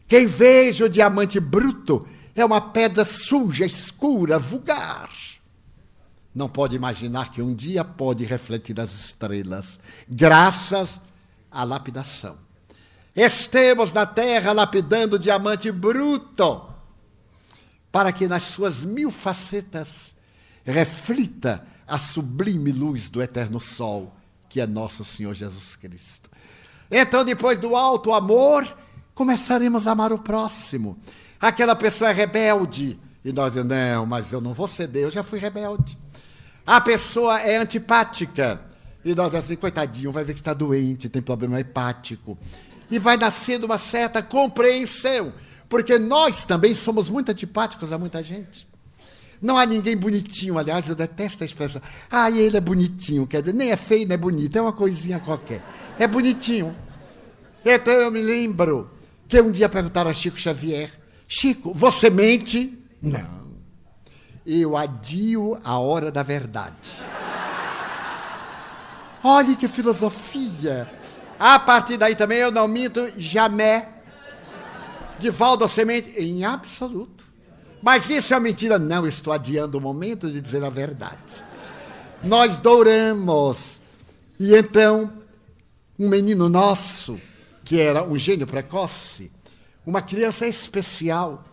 Quem veja o diamante bruto é uma pedra suja, escura, vulgar. Não pode imaginar que um dia pode refletir as estrelas, graças a lapidação. Estemos na terra lapidando diamante bruto, para que nas suas mil facetas reflita a sublime luz do eterno sol, que é nosso Senhor Jesus Cristo. Então, depois do alto amor, começaremos a amar o próximo. Aquela pessoa é rebelde, e nós dizemos, não, mas eu não vou ceder, eu já fui rebelde. A pessoa é antipática, e nós assim, coitadinho, vai ver que está doente, tem problema hepático. E vai nascendo uma certa compreensão, porque nós também somos muito antipáticos a muita gente. Não há ninguém bonitinho, aliás, eu detesto a expressão. Ah, ele é bonitinho, quer dizer, nem é feio, nem é bonito, é uma coisinha qualquer. É bonitinho. Então eu me lembro que um dia perguntaram a Chico Xavier: Chico, você mente? Não. Eu adio a hora da verdade. Olhe que filosofia. A partir daí também eu não minto jamais. De Valdo Semente, em absoluto. Mas isso é mentira. Não, estou adiando o momento de dizer a verdade. Nós douramos. E então, um menino nosso, que era um gênio precoce, uma criança especial,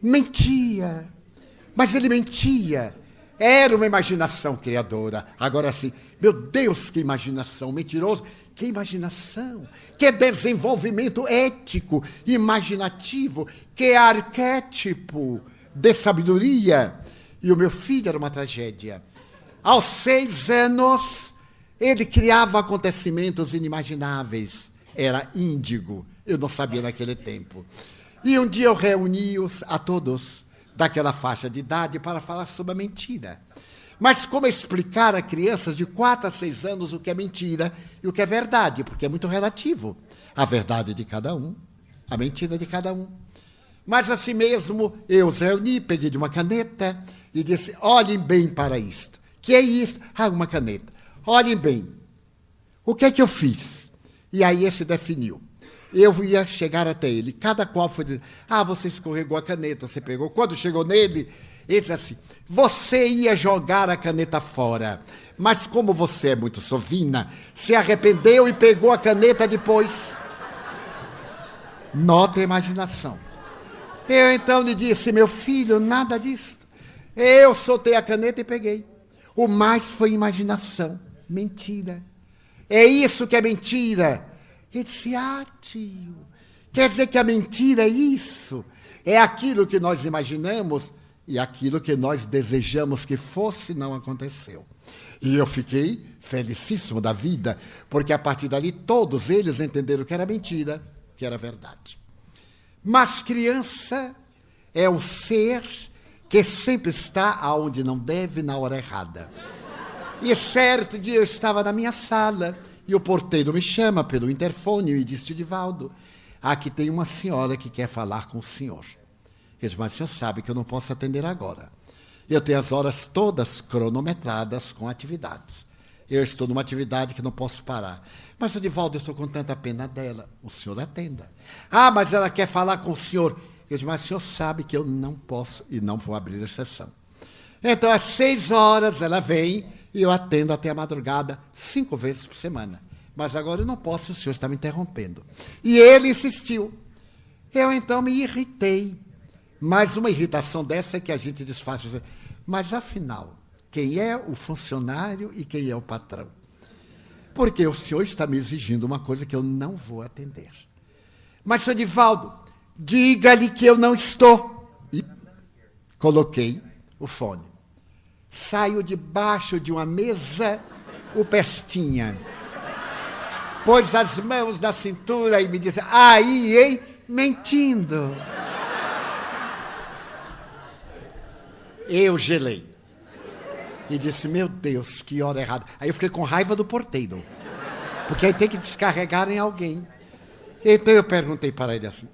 mentia. Mas ele mentia. Era uma imaginação criadora. Agora sim, meu Deus, que imaginação, mentiroso. Que imaginação, que desenvolvimento ético, imaginativo, que arquétipo de sabedoria. E o meu filho era uma tragédia. Aos seis anos, ele criava acontecimentos inimagináveis. Era índigo, eu não sabia naquele tempo. E um dia eu reuni-os a todos daquela faixa de idade para falar sobre a mentira. Mas como explicar a crianças de 4 a 6 anos o que é mentira e o que é verdade? Porque é muito relativo. A verdade de cada um, a mentira de cada um. Mas assim mesmo, eu os reuni, peguei de uma caneta e disse: olhem bem para isto. Que é isto? Ah, uma caneta. Olhem bem. O que é que eu fiz? E aí esse definiu. Eu ia chegar até ele. Cada qual foi dizer: Ah, você escorregou a caneta, você pegou. Quando chegou nele, ele disse assim: Você ia jogar a caneta fora, mas como você é muito sovina, se arrependeu e pegou a caneta depois. Nota a imaginação. Eu então lhe disse: Meu filho, nada disso. Eu soltei a caneta e peguei. O mais foi imaginação. Mentira. É isso que é mentira. Ele disse: Ah, tio, quer dizer que a mentira é isso? É aquilo que nós imaginamos e aquilo que nós desejamos que fosse não aconteceu. E eu fiquei felicíssimo da vida, porque a partir dali todos eles entenderam que era mentira, que era verdade. Mas criança é o ser que sempre está aonde não deve na hora errada. E certo dia eu estava na minha sala e o porteiro me chama pelo interfone e disse: Divaldo, aqui tem uma senhora que quer falar com o senhor. Ele disse, mas o senhor sabe que eu não posso atender agora. Eu tenho as horas todas cronometradas com atividades. Eu estou numa atividade que não posso parar. Mas, Divaldo, eu estou com tanta pena dela. O senhor atenda. Ah, mas ela quer falar com o senhor. Eu disse, mas o senhor sabe que eu não posso e não vou abrir exceção. Então, às seis horas, ela vem e eu atendo até a madrugada, cinco vezes por semana. Mas agora eu não posso, o senhor está me interrompendo. E ele insistiu. Eu então me irritei. Mas uma irritação dessa é que a gente desfaz. Mas afinal, quem é o funcionário e quem é o patrão? Porque o senhor está me exigindo uma coisa que eu não vou atender. Mas, senhor Divaldo, diga-lhe que eu não estou. E coloquei o fone. Saio debaixo de uma mesa, o pestinha. Pôs as mãos na cintura e me disse: Aí, hein? Mentindo. Eu gelei. E disse, meu Deus, que hora errada. Aí eu fiquei com raiva do porteiro. Porque aí tem que descarregar em alguém. Então eu perguntei para ele assim,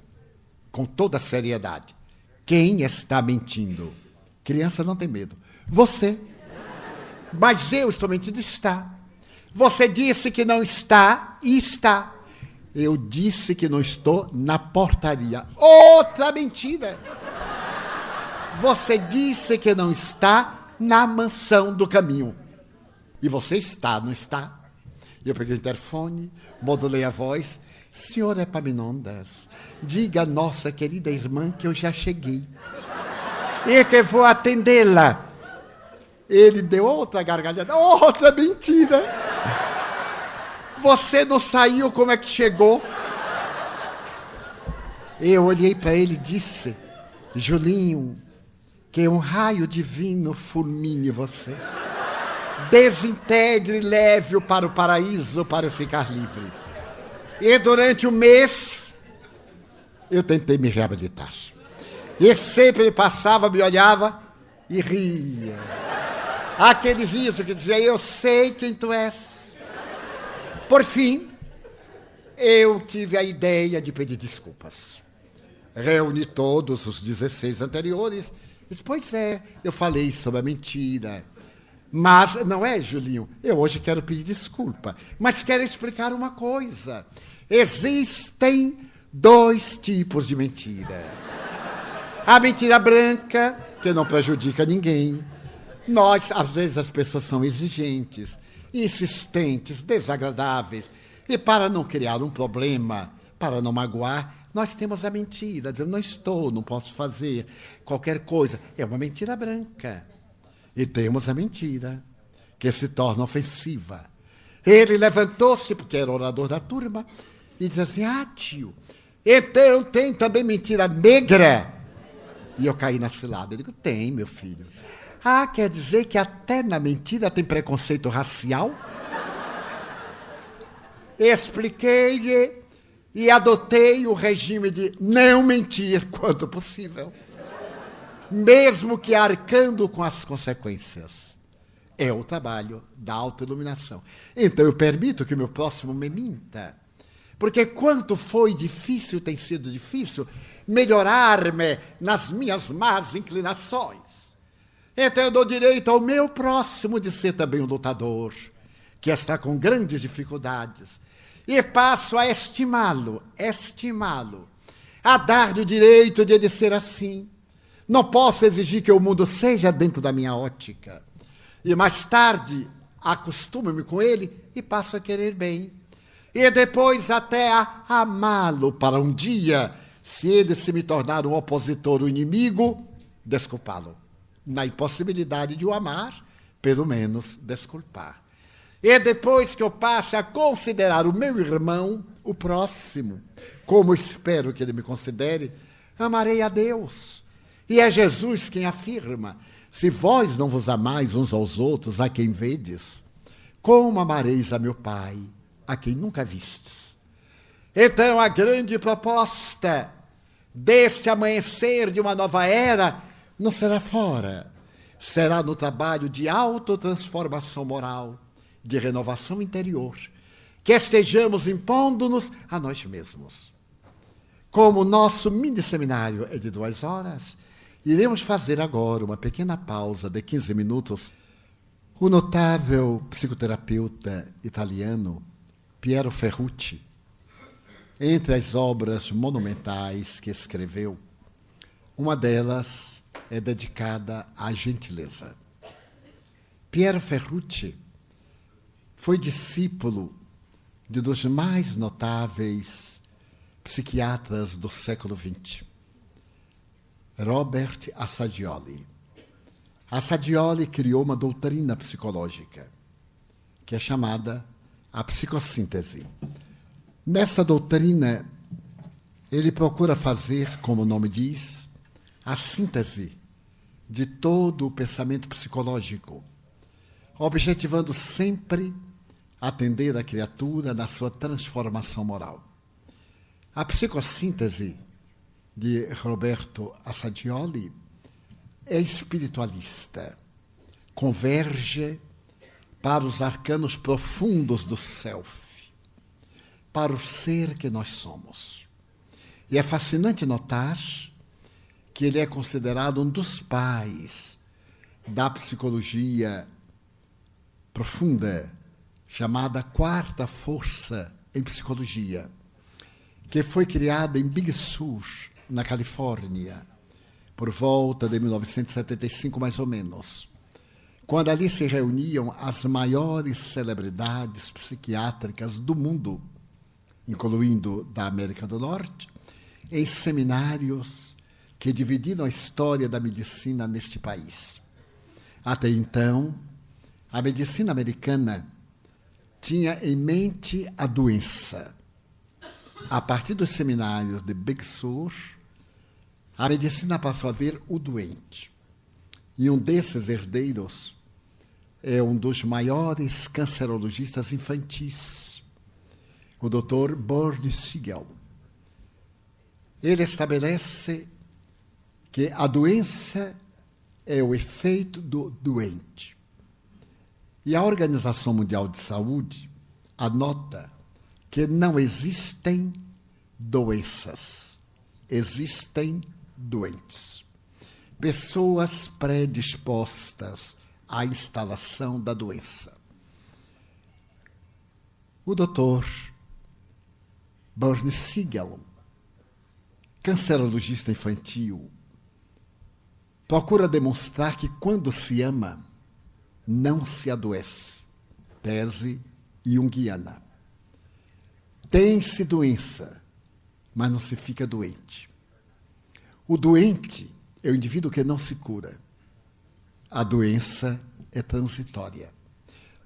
com toda seriedade: quem está mentindo? Criança não tem medo. Você. Mas eu estou mentindo? Está. Você disse que não está e está. Eu disse que não estou na portaria. Outra mentira. Você disse que não está na mansão do caminho. E você está, não está? Eu peguei o interfone, modulei a voz. Senhor Epaminondas, diga a nossa querida irmã que eu já cheguei. E que vou atendê-la. Ele deu outra gargalhada, outra mentira. Você não saiu, como é que chegou? Eu olhei para ele e disse: Julinho, que um raio divino fulmine você. Desintegre e leve-o para o paraíso para ficar livre. E durante um mês, eu tentei me reabilitar. E sempre passava, me olhava e ria. Aquele riso que dizia: Eu sei quem tu és. Por fim, eu tive a ideia de pedir desculpas. Reuni todos os 16 anteriores. Disse, pois é, eu falei sobre a mentira. Mas, não é, Julinho? Eu hoje quero pedir desculpa. Mas quero explicar uma coisa. Existem dois tipos de mentira. A mentira branca, que não prejudica ninguém. Nós, às vezes, as pessoas são exigentes, insistentes, desagradáveis. E para não criar um problema, para não magoar, nós temos a mentira, dizendo, não estou, não posso fazer qualquer coisa. É uma mentira branca. E temos a mentira, que se torna ofensiva. Ele levantou-se, porque era orador da turma, e disse assim: Ah, tio, então tem também mentira negra. E eu caí na cilada. Eu digo: Tem, meu filho. Ah, quer dizer que até na mentira tem preconceito racial? Expliquei e adotei o regime de não mentir quanto possível, mesmo que arcando com as consequências. É o trabalho da autoiluminação. Então eu permito que o meu próximo me minta. Porque quanto foi difícil, tem sido difícil, melhorar-me nas minhas más inclinações. Então eu dou direito ao meu próximo de ser também um lutador, que está com grandes dificuldades e passo a estimá-lo, estimá-lo, a dar-lhe o direito de ele ser assim. Não posso exigir que o mundo seja dentro da minha ótica. E mais tarde acostumo-me com ele e passo a querer bem. E depois até a amá-lo para um dia, se ele se me tornar um opositor, um inimigo, desculpá-lo. Na impossibilidade de o amar, pelo menos desculpar. E depois que eu passe a considerar o meu irmão, o próximo, como espero que ele me considere, amarei a Deus. E é Jesus quem afirma: se vós não vos amais uns aos outros, a quem vedes, como amareis a meu Pai, a quem nunca vistes? Então, a grande proposta deste amanhecer de uma nova era não será fora, será no trabalho de autotransformação moral de renovação interior, que estejamos impondo-nos a nós mesmos. Como o nosso mini seminário é de duas horas, iremos fazer agora uma pequena pausa de 15 minutos. O notável psicoterapeuta italiano Piero Ferrucci, entre as obras monumentais que escreveu, uma delas é dedicada à gentileza. Piero Ferrucci foi discípulo de um dos mais notáveis psiquiatras do século XX, Robert Assagioli. Assagioli criou uma doutrina psicológica que é chamada a psicossíntese. Nessa doutrina, ele procura fazer, como o nome diz, a síntese de todo o pensamento psicológico, objetivando sempre atender a criatura na sua transformação moral. A psicossíntese de Roberto Assadioli é espiritualista, converge para os arcanos profundos do self, para o ser que nós somos. E é fascinante notar que ele é considerado um dos pais da psicologia profunda chamada Quarta Força em Psicologia, que foi criada em Big Sur, na Califórnia, por volta de 1975, mais ou menos, quando ali se reuniam as maiores celebridades psiquiátricas do mundo, incluindo da América do Norte, em seminários que dividiram a história da medicina neste país. Até então, a medicina americana tinha em mente a doença. A partir dos seminários de Big Sur, a medicina passou a ver o doente. E um desses herdeiros é um dos maiores cancerologistas infantis, o Dr. Born Siegel. Ele estabelece que a doença é o efeito do doente. E a Organização Mundial de Saúde anota que não existem doenças, existem doentes. Pessoas predispostas à instalação da doença. O doutor Bernie Siegel, cancerologista infantil, procura demonstrar que quando se ama, não se adoece. Tese junguiana. Tem-se doença, mas não se fica doente. O doente é o indivíduo que não se cura. A doença é transitória.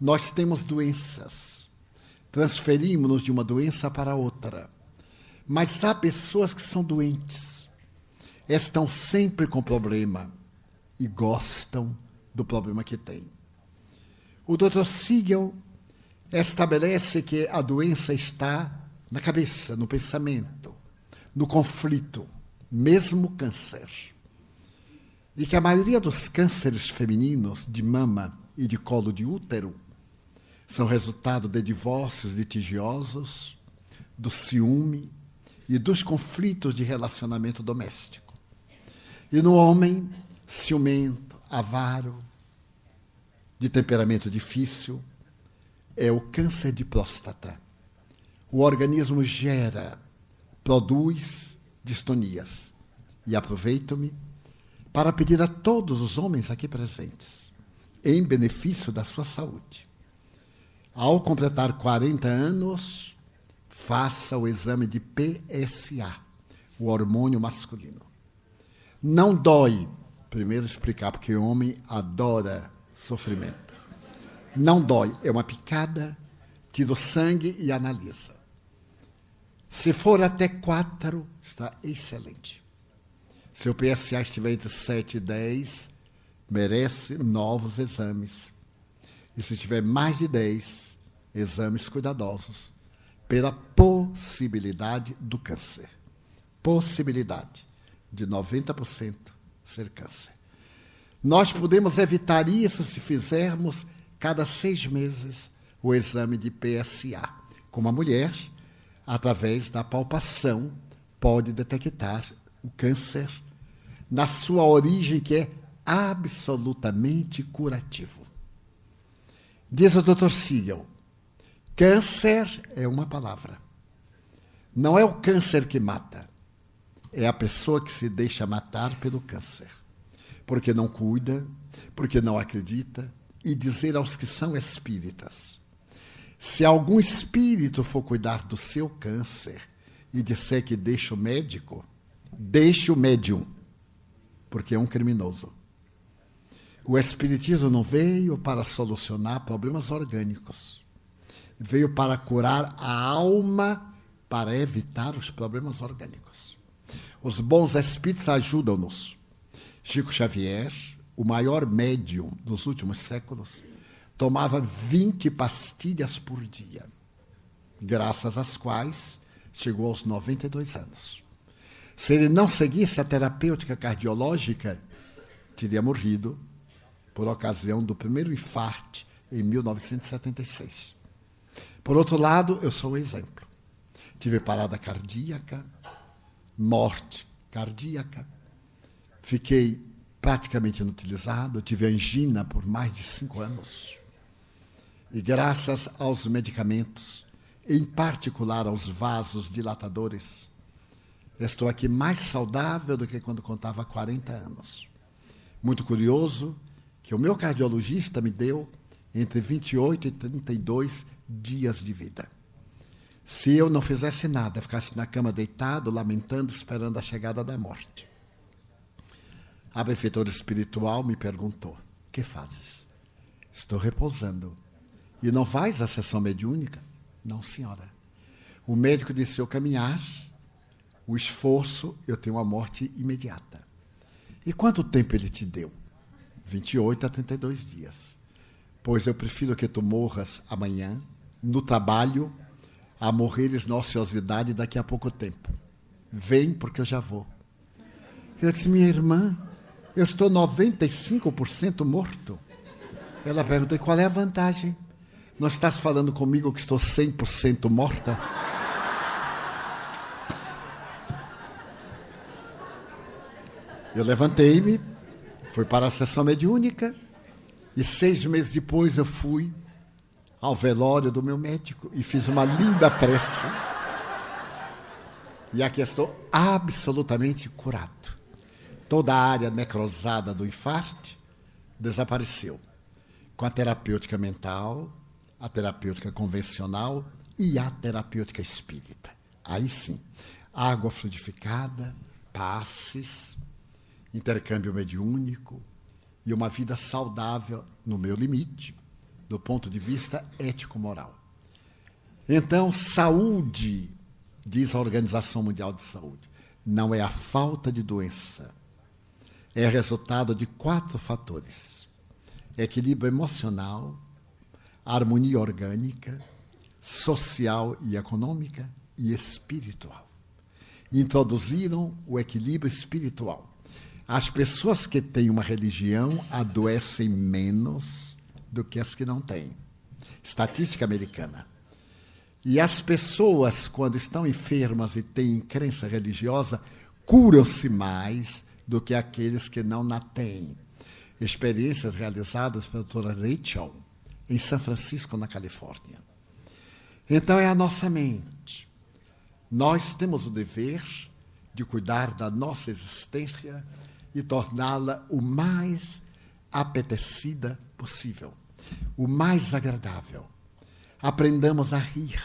Nós temos doenças. Transferimos-nos de uma doença para outra. Mas há pessoas que são doentes. Estão sempre com problema e gostam do problema que têm. O Dr. Siegel estabelece que a doença está na cabeça, no pensamento, no conflito, mesmo câncer. E que a maioria dos cânceres femininos de mama e de colo de útero são resultado de divórcios litigiosos, do ciúme e dos conflitos de relacionamento doméstico. E no homem, ciumento, avaro, de temperamento difícil, é o câncer de próstata. O organismo gera, produz distonias. E aproveito-me para pedir a todos os homens aqui presentes, em benefício da sua saúde, ao completar 40 anos, faça o exame de PSA, o hormônio masculino. Não dói, primeiro explicar, porque o homem adora sofrimento. Não dói, é uma picada, tira o sangue e analisa. Se for até 4, está excelente. Se o PSA estiver entre 7 e 10, merece novos exames. E se tiver mais de 10, exames cuidadosos, pela possibilidade do câncer. Possibilidade de 90% ser câncer. Nós podemos evitar isso se fizermos cada seis meses o exame de PSA. Como a mulher, através da palpação, pode detectar o câncer na sua origem, que é absolutamente curativo. Diz o Dr. Siegel: câncer é uma palavra. Não é o câncer que mata, é a pessoa que se deixa matar pelo câncer. Porque não cuida, porque não acredita, e dizer aos que são espíritas: se algum espírito for cuidar do seu câncer e disser que deixa o médico, deixe o médium, porque é um criminoso. O Espiritismo não veio para solucionar problemas orgânicos. Veio para curar a alma, para evitar os problemas orgânicos. Os bons espíritos ajudam-nos. Chico Xavier, o maior médium dos últimos séculos, tomava 20 pastilhas por dia, graças às quais chegou aos 92 anos. Se ele não seguisse a terapêutica cardiológica, teria morrido por ocasião do primeiro infarte em 1976. Por outro lado, eu sou um exemplo. Tive parada cardíaca, morte cardíaca. Fiquei praticamente inutilizado. tive angina por mais de cinco anos. E graças aos medicamentos, em particular aos vasos dilatadores, estou aqui mais saudável do que quando contava 40 anos. Muito curioso que o meu cardiologista me deu entre 28 e 32 dias de vida. Se eu não fizesse nada, ficasse na cama deitado, lamentando, esperando a chegada da morte. A benfeitora espiritual me perguntou: Que fazes? Estou repousando. E não vais à sessão mediúnica? Não, senhora. O médico disse: Se eu caminhar, o esforço, eu tenho a morte imediata. E quanto tempo ele te deu? 28 a 32 dias. Pois eu prefiro que tu morras amanhã, no trabalho, a morreres na ociosidade daqui a pouco tempo. Vem, porque eu já vou. Eu disse, minha irmã, eu estou 95% morto. Ela perguntou, qual é a vantagem? Não estás falando comigo que estou 100% morta? Eu levantei-me, fui para a sessão mediúnica e seis meses depois eu fui ao velório do meu médico e fiz uma linda prece. E aqui estou absolutamente curado. Toda a área necrosada do infarto desapareceu. Com a terapêutica mental, a terapêutica convencional e a terapêutica espírita. Aí sim, água fluidificada, passes, intercâmbio mediúnico e uma vida saudável no meu limite, do ponto de vista ético-moral. Então, saúde, diz a Organização Mundial de Saúde, não é a falta de doença, é resultado de quatro fatores: equilíbrio emocional, harmonia orgânica, social e econômica e espiritual. Introduziram o equilíbrio espiritual. As pessoas que têm uma religião adoecem menos do que as que não têm. Estatística americana. E as pessoas, quando estão enfermas e têm crença religiosa, curam-se mais do que aqueles que não na têm. Experiências realizadas pela doutora Rachel, em São Francisco, na Califórnia. Então é a nossa mente. Nós temos o dever de cuidar da nossa existência e torná-la o mais apetecida possível, o mais agradável. Aprendamos a rir.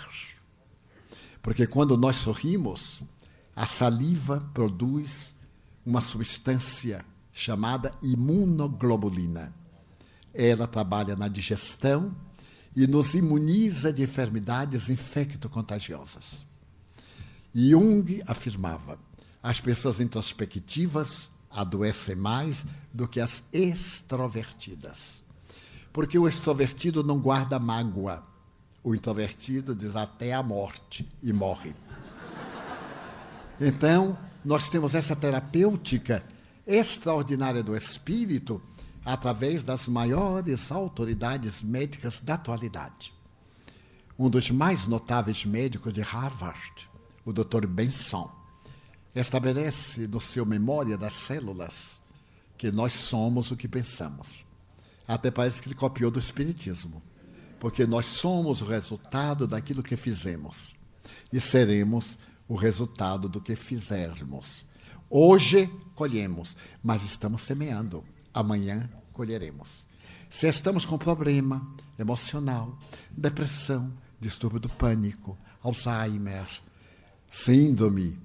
Porque quando nós sorrimos, a saliva produz uma substância chamada imunoglobulina. Ela trabalha na digestão e nos imuniza de enfermidades infecto-contagiosas. Jung afirmava: as pessoas introspectivas adoecem mais do que as extrovertidas. Porque o extrovertido não guarda mágoa. O introvertido diz até a morte e morre. Então, nós temos essa terapêutica extraordinária do espírito através das maiores autoridades médicas da atualidade. Um dos mais notáveis médicos de Harvard, o Dr. Benson, estabelece no seu Memória das Células que nós somos o que pensamos. Até parece que ele copiou do Espiritismo, porque nós somos o resultado daquilo que fizemos e seremos o resultado do que fizermos. Hoje colhemos, mas estamos semeando. Amanhã colheremos. Se estamos com problema emocional, depressão, distúrbio do pânico, Alzheimer, síndrome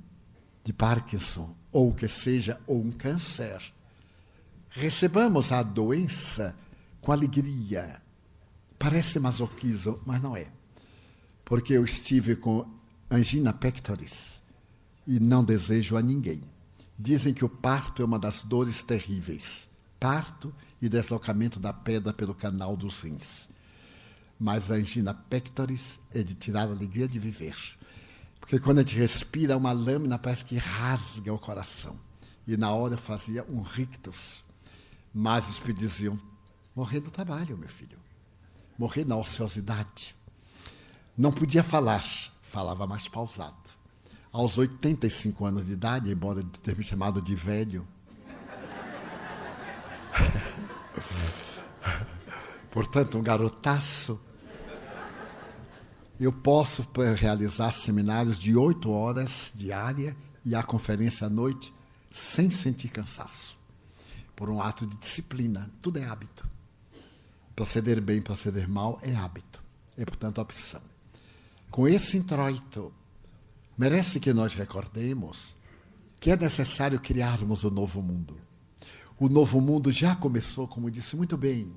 de Parkinson, ou que seja, ou um câncer, recebamos a doença com alegria. Parece masoquismo, mas não é. Porque eu estive com angina pectoris e não desejo a ninguém. Dizem que o parto é uma das dores terríveis. Parto e deslocamento da pedra pelo canal dos rins. Mas a angina pectoris é de tirar a alegria de viver. Porque quando a gente respira, uma lâmina parece que rasga o coração. E na hora fazia um rictus. Mas os diziam: morrer do trabalho, meu filho. Morrer na ociosidade. Não podia falar, falava mais pausado aos 85 anos de idade, embora ele tenha me chamado de velho. [LAUGHS] Portanto, um garotaço. Eu posso realizar seminários de oito horas diária e a conferência à noite sem sentir cansaço. Por um ato de disciplina. Tudo é hábito. Proceder bem, proceder mal é hábito. É, portanto, opção. Com esse introito, merece que nós recordemos que é necessário criarmos o novo mundo. O novo mundo já começou, como disse muito bem,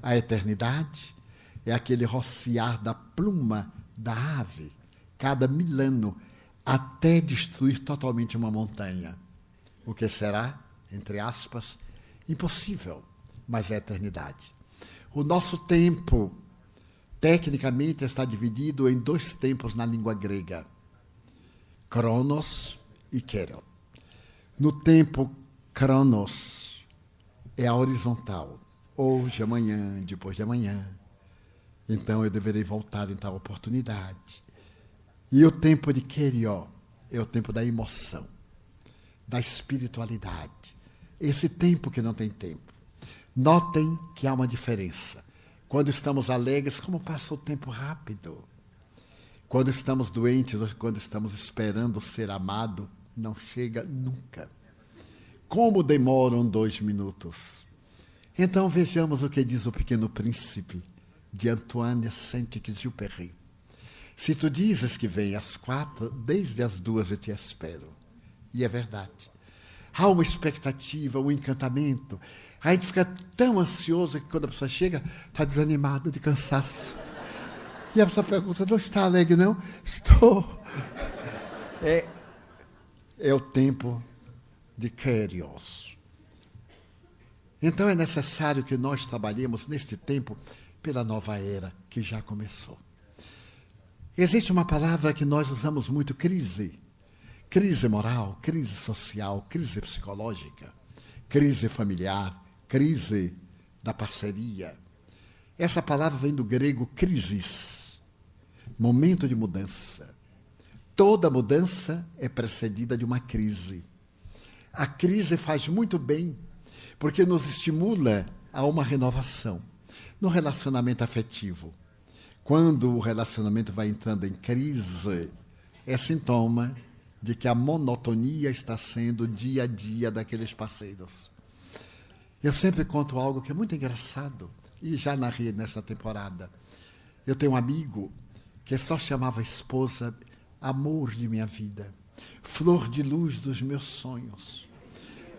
a eternidade é aquele rociar da pluma da ave, cada milano, até destruir totalmente uma montanha. O que será, entre aspas, impossível, mas é a eternidade. O nosso tempo, tecnicamente, está dividido em dois tempos na língua grega Cronos e Quero. No tempo, Cronos é a horizontal. Hoje, amanhã, depois de amanhã. Então eu deverei voltar em tal oportunidade. E o tempo de Querió é o tempo da emoção, da espiritualidade, esse tempo que não tem tempo. Notem que há uma diferença. Quando estamos alegres, como passa o tempo rápido. Quando estamos doentes ou quando estamos esperando ser amado, não chega nunca. Como demoram dois minutos. Então vejamos o que diz o Pequeno Príncipe, de Antoine Saint-Exupéry. Se tu dizes que vem às quatro, desde as duas eu te espero. E é verdade. Há uma expectativa, um encantamento. A gente fica tão ansioso que quando a pessoa chega, está desanimado de cansaço. E a pessoa pergunta: não está alegre, não? Estou. É, é o tempo de Kyrios. Então é necessário que nós trabalhemos neste tempo pela nova era que já começou. Existe uma palavra que nós usamos muito: crise. Crise moral, crise social, crise psicológica, crise familiar, crise da parceria. Essa palavra vem do grego crisis, momento de mudança. Toda mudança é precedida de uma crise. A crise faz muito bem, porque nos estimula a uma renovação no relacionamento afetivo quando o relacionamento vai entrando em crise, é sintoma de que a monotonia está sendo dia a dia daqueles parceiros. Eu sempre conto algo que é muito engraçado, e já narrei nessa temporada. Eu tenho um amigo que só chamava a esposa amor de minha vida, flor de luz dos meus sonhos.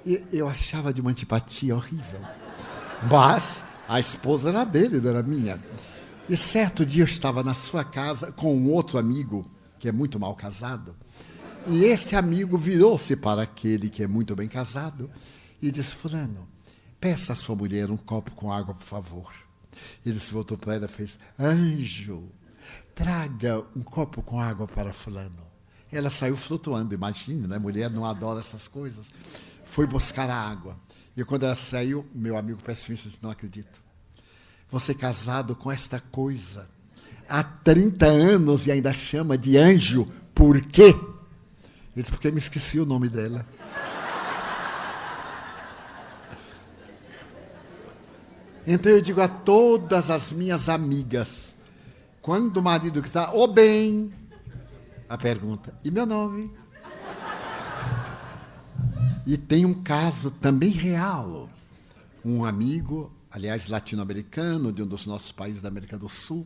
E eu achava de uma antipatia horrível. Mas a esposa era dele, não era minha. E certo dia eu estava na sua casa com um outro amigo, que é muito mal casado, e esse amigo virou-se para aquele que é muito bem casado e disse: Fulano, peça à sua mulher um copo com água, por favor. Ele se voltou para ela e fez: Anjo, traga um copo com água para Fulano. Ela saiu flutuando, imagine, né? Mulher não adora essas coisas. Foi buscar a água. E quando ela saiu, meu amigo pessimista disse: Não acredito. Você casado com esta coisa há 30 anos e ainda chama de anjo, por quê? Ele disse, porque me esqueci o nome dela. Então eu digo a todas as minhas amigas, quando o marido está, ô oh, bem, a pergunta, e meu nome? E tem um caso também real. Um amigo aliás, latino-americano, de um dos nossos países da América do Sul,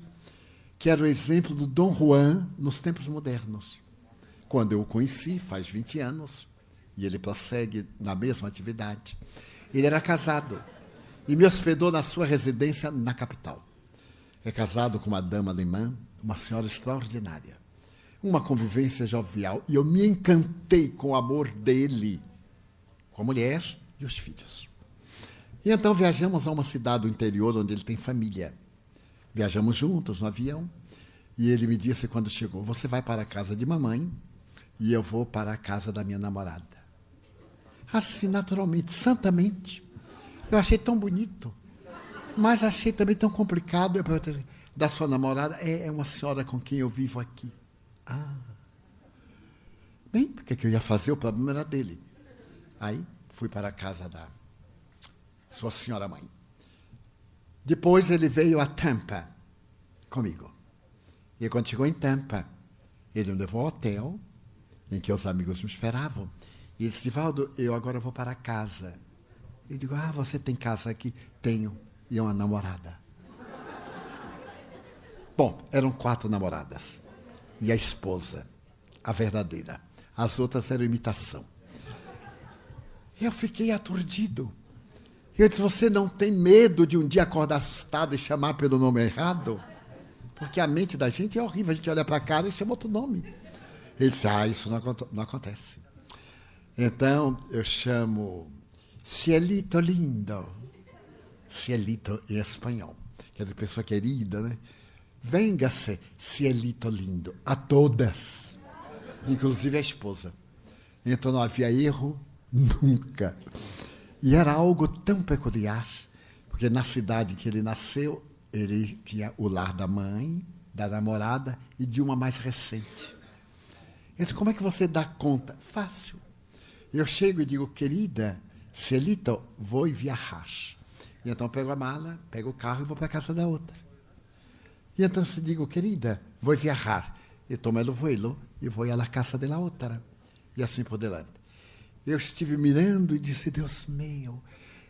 que era o exemplo do Dom Juan nos tempos modernos. Quando eu o conheci, faz 20 anos, e ele prossegue na mesma atividade, ele era casado e me hospedou na sua residência na capital. É casado com uma dama alemã, uma senhora extraordinária. Uma convivência jovial, e eu me encantei com o amor dele, com a mulher e os filhos. E então viajamos a uma cidade do interior onde ele tem família. Viajamos juntos no avião e ele me disse quando chegou: Você vai para a casa de mamãe e eu vou para a casa da minha namorada. Assim, naturalmente, santamente. Eu achei tão bonito, mas achei também tão complicado. Eu perguntei, da sua namorada é, é uma senhora com quem eu vivo aqui. Ah. Bem, o que, é que eu ia fazer? O problema era dele. Aí fui para a casa da sua senhora mãe. Depois ele veio a Tampa comigo. E quando chegou em Tampa, ele me levou ao hotel em que os amigos me esperavam. E disse, Divaldo, eu agora vou para casa. Eu digo, ah, você tem casa aqui? Tenho. E uma namorada. Bom, eram quatro namoradas. E a esposa, a verdadeira. As outras eram imitação. Eu fiquei aturdido. Eu disse: Você não tem medo de um dia acordar assustado e chamar pelo nome errado? Porque a mente da gente é horrível. A gente olha para a cara e chama outro nome. Ele disse: Ah, isso não, não acontece. Então eu chamo Cielito lindo. Cielito em espanhol. Quer pessoa querida, né? Venga-se, Cielito lindo. A todas. Inclusive a esposa. Então não havia erro nunca. E era algo tão peculiar, porque na cidade que ele nasceu, ele tinha o lar da mãe, da namorada e de uma mais recente. Disse, como é que você dá conta? Fácil. Eu chego e digo, querida, Celito, vou viajar. E então pego a mala, pego o carro e vou para a casa da outra. E então se digo, querida, vou viajar. E tomo o vuelo e vou à casa da outra. E assim por diante. Eu estive mirando e disse, Deus meu,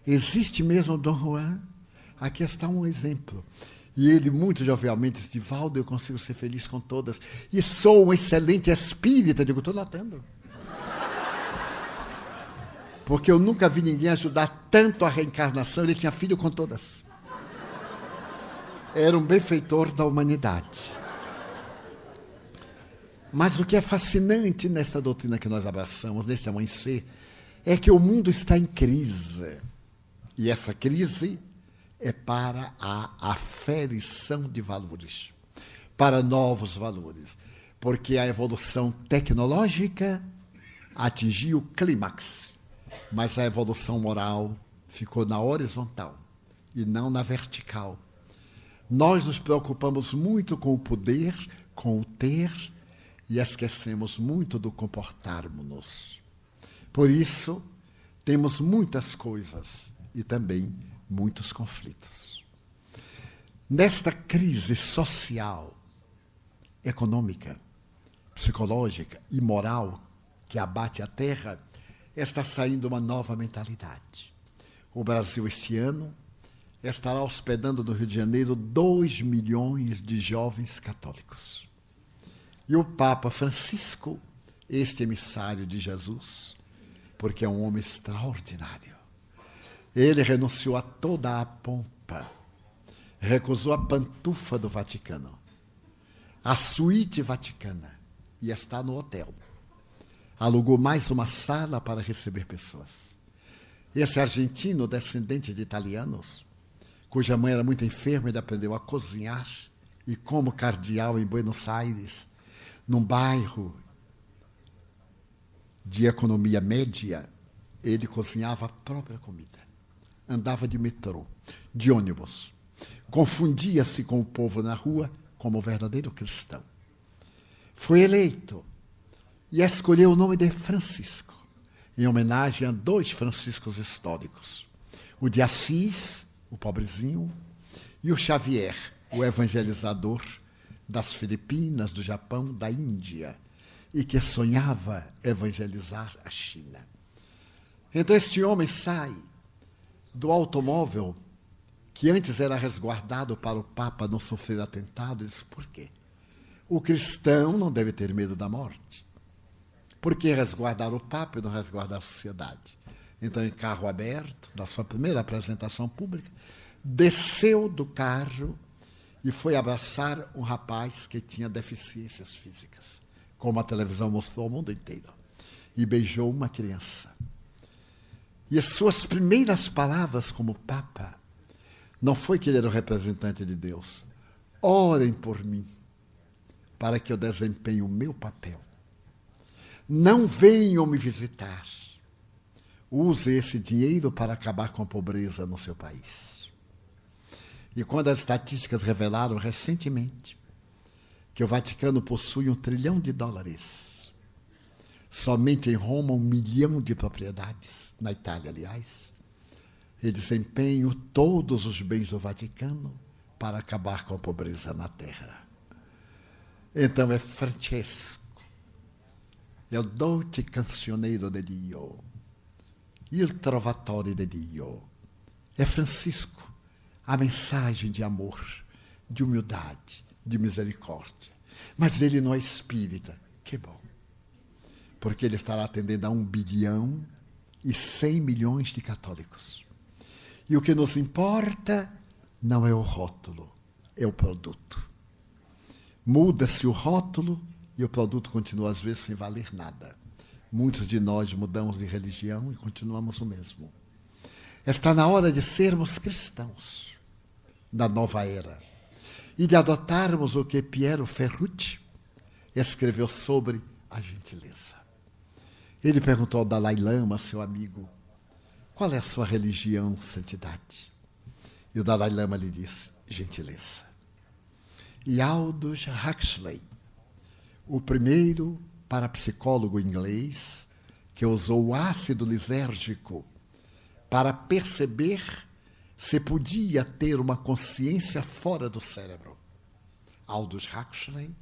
existe mesmo Dom Juan? Aqui está um exemplo. E ele, muito jovialmente, disse: Valdo, eu consigo ser feliz com todas. E sou um excelente espírita. Eu digo: estou notando. Porque eu nunca vi ninguém ajudar tanto a reencarnação. Ele tinha filho com todas. Era um benfeitor da humanidade. Mas o que é fascinante nessa doutrina que nós abraçamos, neste amanhecer, é que o mundo está em crise. E essa crise é para a aferição de valores, para novos valores, porque a evolução tecnológica atingiu o clímax, mas a evolução moral ficou na horizontal e não na vertical. Nós nos preocupamos muito com o poder, com o ter, e esquecemos muito do comportarmos-nos. Por isso, temos muitas coisas e também muitos conflitos. Nesta crise social, econômica, psicológica e moral que abate a terra, está saindo uma nova mentalidade. O Brasil, este ano, estará hospedando no Rio de Janeiro 2 milhões de jovens católicos. E o Papa Francisco, este emissário de Jesus, porque é um homem extraordinário, ele renunciou a toda a pompa, recusou a pantufa do Vaticano, a suíte vaticana, e está no hotel. Alugou mais uma sala para receber pessoas. Esse argentino, descendente de italianos, cuja mãe era muito enferma, ele aprendeu a cozinhar, e como cardeal em Buenos Aires, num bairro de economia média, ele cozinhava a própria comida andava de metrô, de ônibus. Confundia-se com o povo na rua como verdadeiro cristão. Foi eleito e escolheu o nome de Francisco, em homenagem a dois Franciscos históricos: o de Assis, o pobrezinho, e o Xavier, o evangelizador das Filipinas, do Japão, da Índia, e que sonhava evangelizar a China. Então este homem sai do automóvel que antes era resguardado para o Papa não sofrer atentado. Ele disse, por quê? O cristão não deve ter medo da morte. Por que resguardar o Papa e não resguardar a sociedade? Então, em carro aberto, na sua primeira apresentação pública, desceu do carro e foi abraçar um rapaz que tinha deficiências físicas, como a televisão mostrou ao mundo inteiro, e beijou uma criança. E as suas primeiras palavras como Papa não foi que ele era o representante de Deus. Orem por mim, para que eu desempenhe o meu papel. Não venham me visitar. Use esse dinheiro para acabar com a pobreza no seu país. E quando as estatísticas revelaram recentemente que o Vaticano possui um trilhão de dólares somente em Roma um milhão de propriedades, na Itália, aliás. E desempenho todos os bens do Vaticano para acabar com a pobreza na terra. Então é Francesco, é o doce cancioneiro de Dio, il trovatore de Dio. É Francisco, a mensagem de amor, de humildade, de misericórdia. Mas ele não é espírita. Que bom porque ele estará atendendo a um bilhão e cem milhões de católicos. E o que nos importa não é o rótulo, é o produto. Muda-se o rótulo e o produto continua, às vezes, sem valer nada. Muitos de nós mudamos de religião e continuamos o mesmo. Está na hora de sermos cristãos da nova era e de adotarmos o que Piero Ferrucci escreveu sobre a gentileza. Ele perguntou ao Dalai Lama, seu amigo, qual é a sua religião, santidade? E o Dalai Lama lhe disse, gentileza. E Aldous Huxley, o primeiro parapsicólogo inglês que usou o ácido lisérgico para perceber se podia ter uma consciência fora do cérebro. Aldous Huxley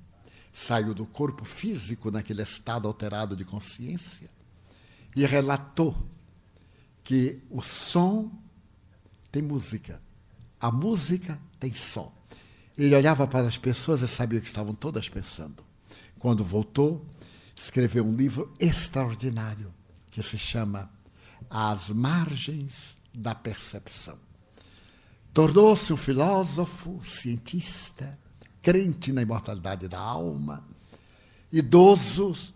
saiu do corpo físico naquele estado alterado de consciência e relatou que o som tem música, a música tem som. Ele olhava para as pessoas e sabia o que estavam todas pensando. Quando voltou, escreveu um livro extraordinário que se chama As Margens da Percepção. Tornou-se um filósofo, cientista, crente na imortalidade da alma. Idoso,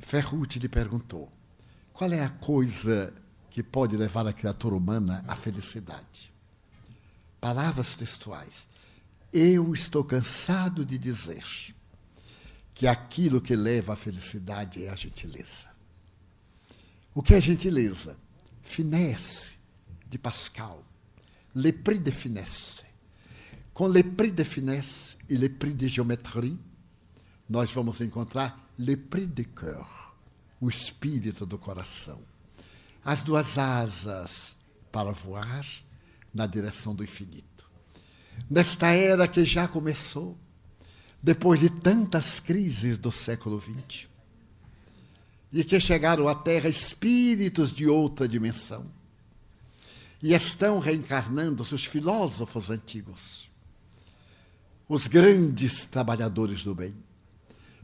Ferrucci lhe perguntou: qual é a coisa que pode levar a criatura humana à felicidade? Palavras textuais. Eu estou cansado de dizer que aquilo que leva à felicidade é a gentileza. O que é gentileza? Finesse, de Pascal. Le prix de finesse. Com le prix de finesse e le prix de géométrie, nós vamos encontrar le prix de cœur, o espírito do coração. As duas asas para voar na direção do infinito. Nesta era que já começou, depois de tantas crises do século XX, e que chegaram à Terra espíritos de outra dimensão, e estão reencarnando-se os filósofos antigos, os grandes trabalhadores do bem,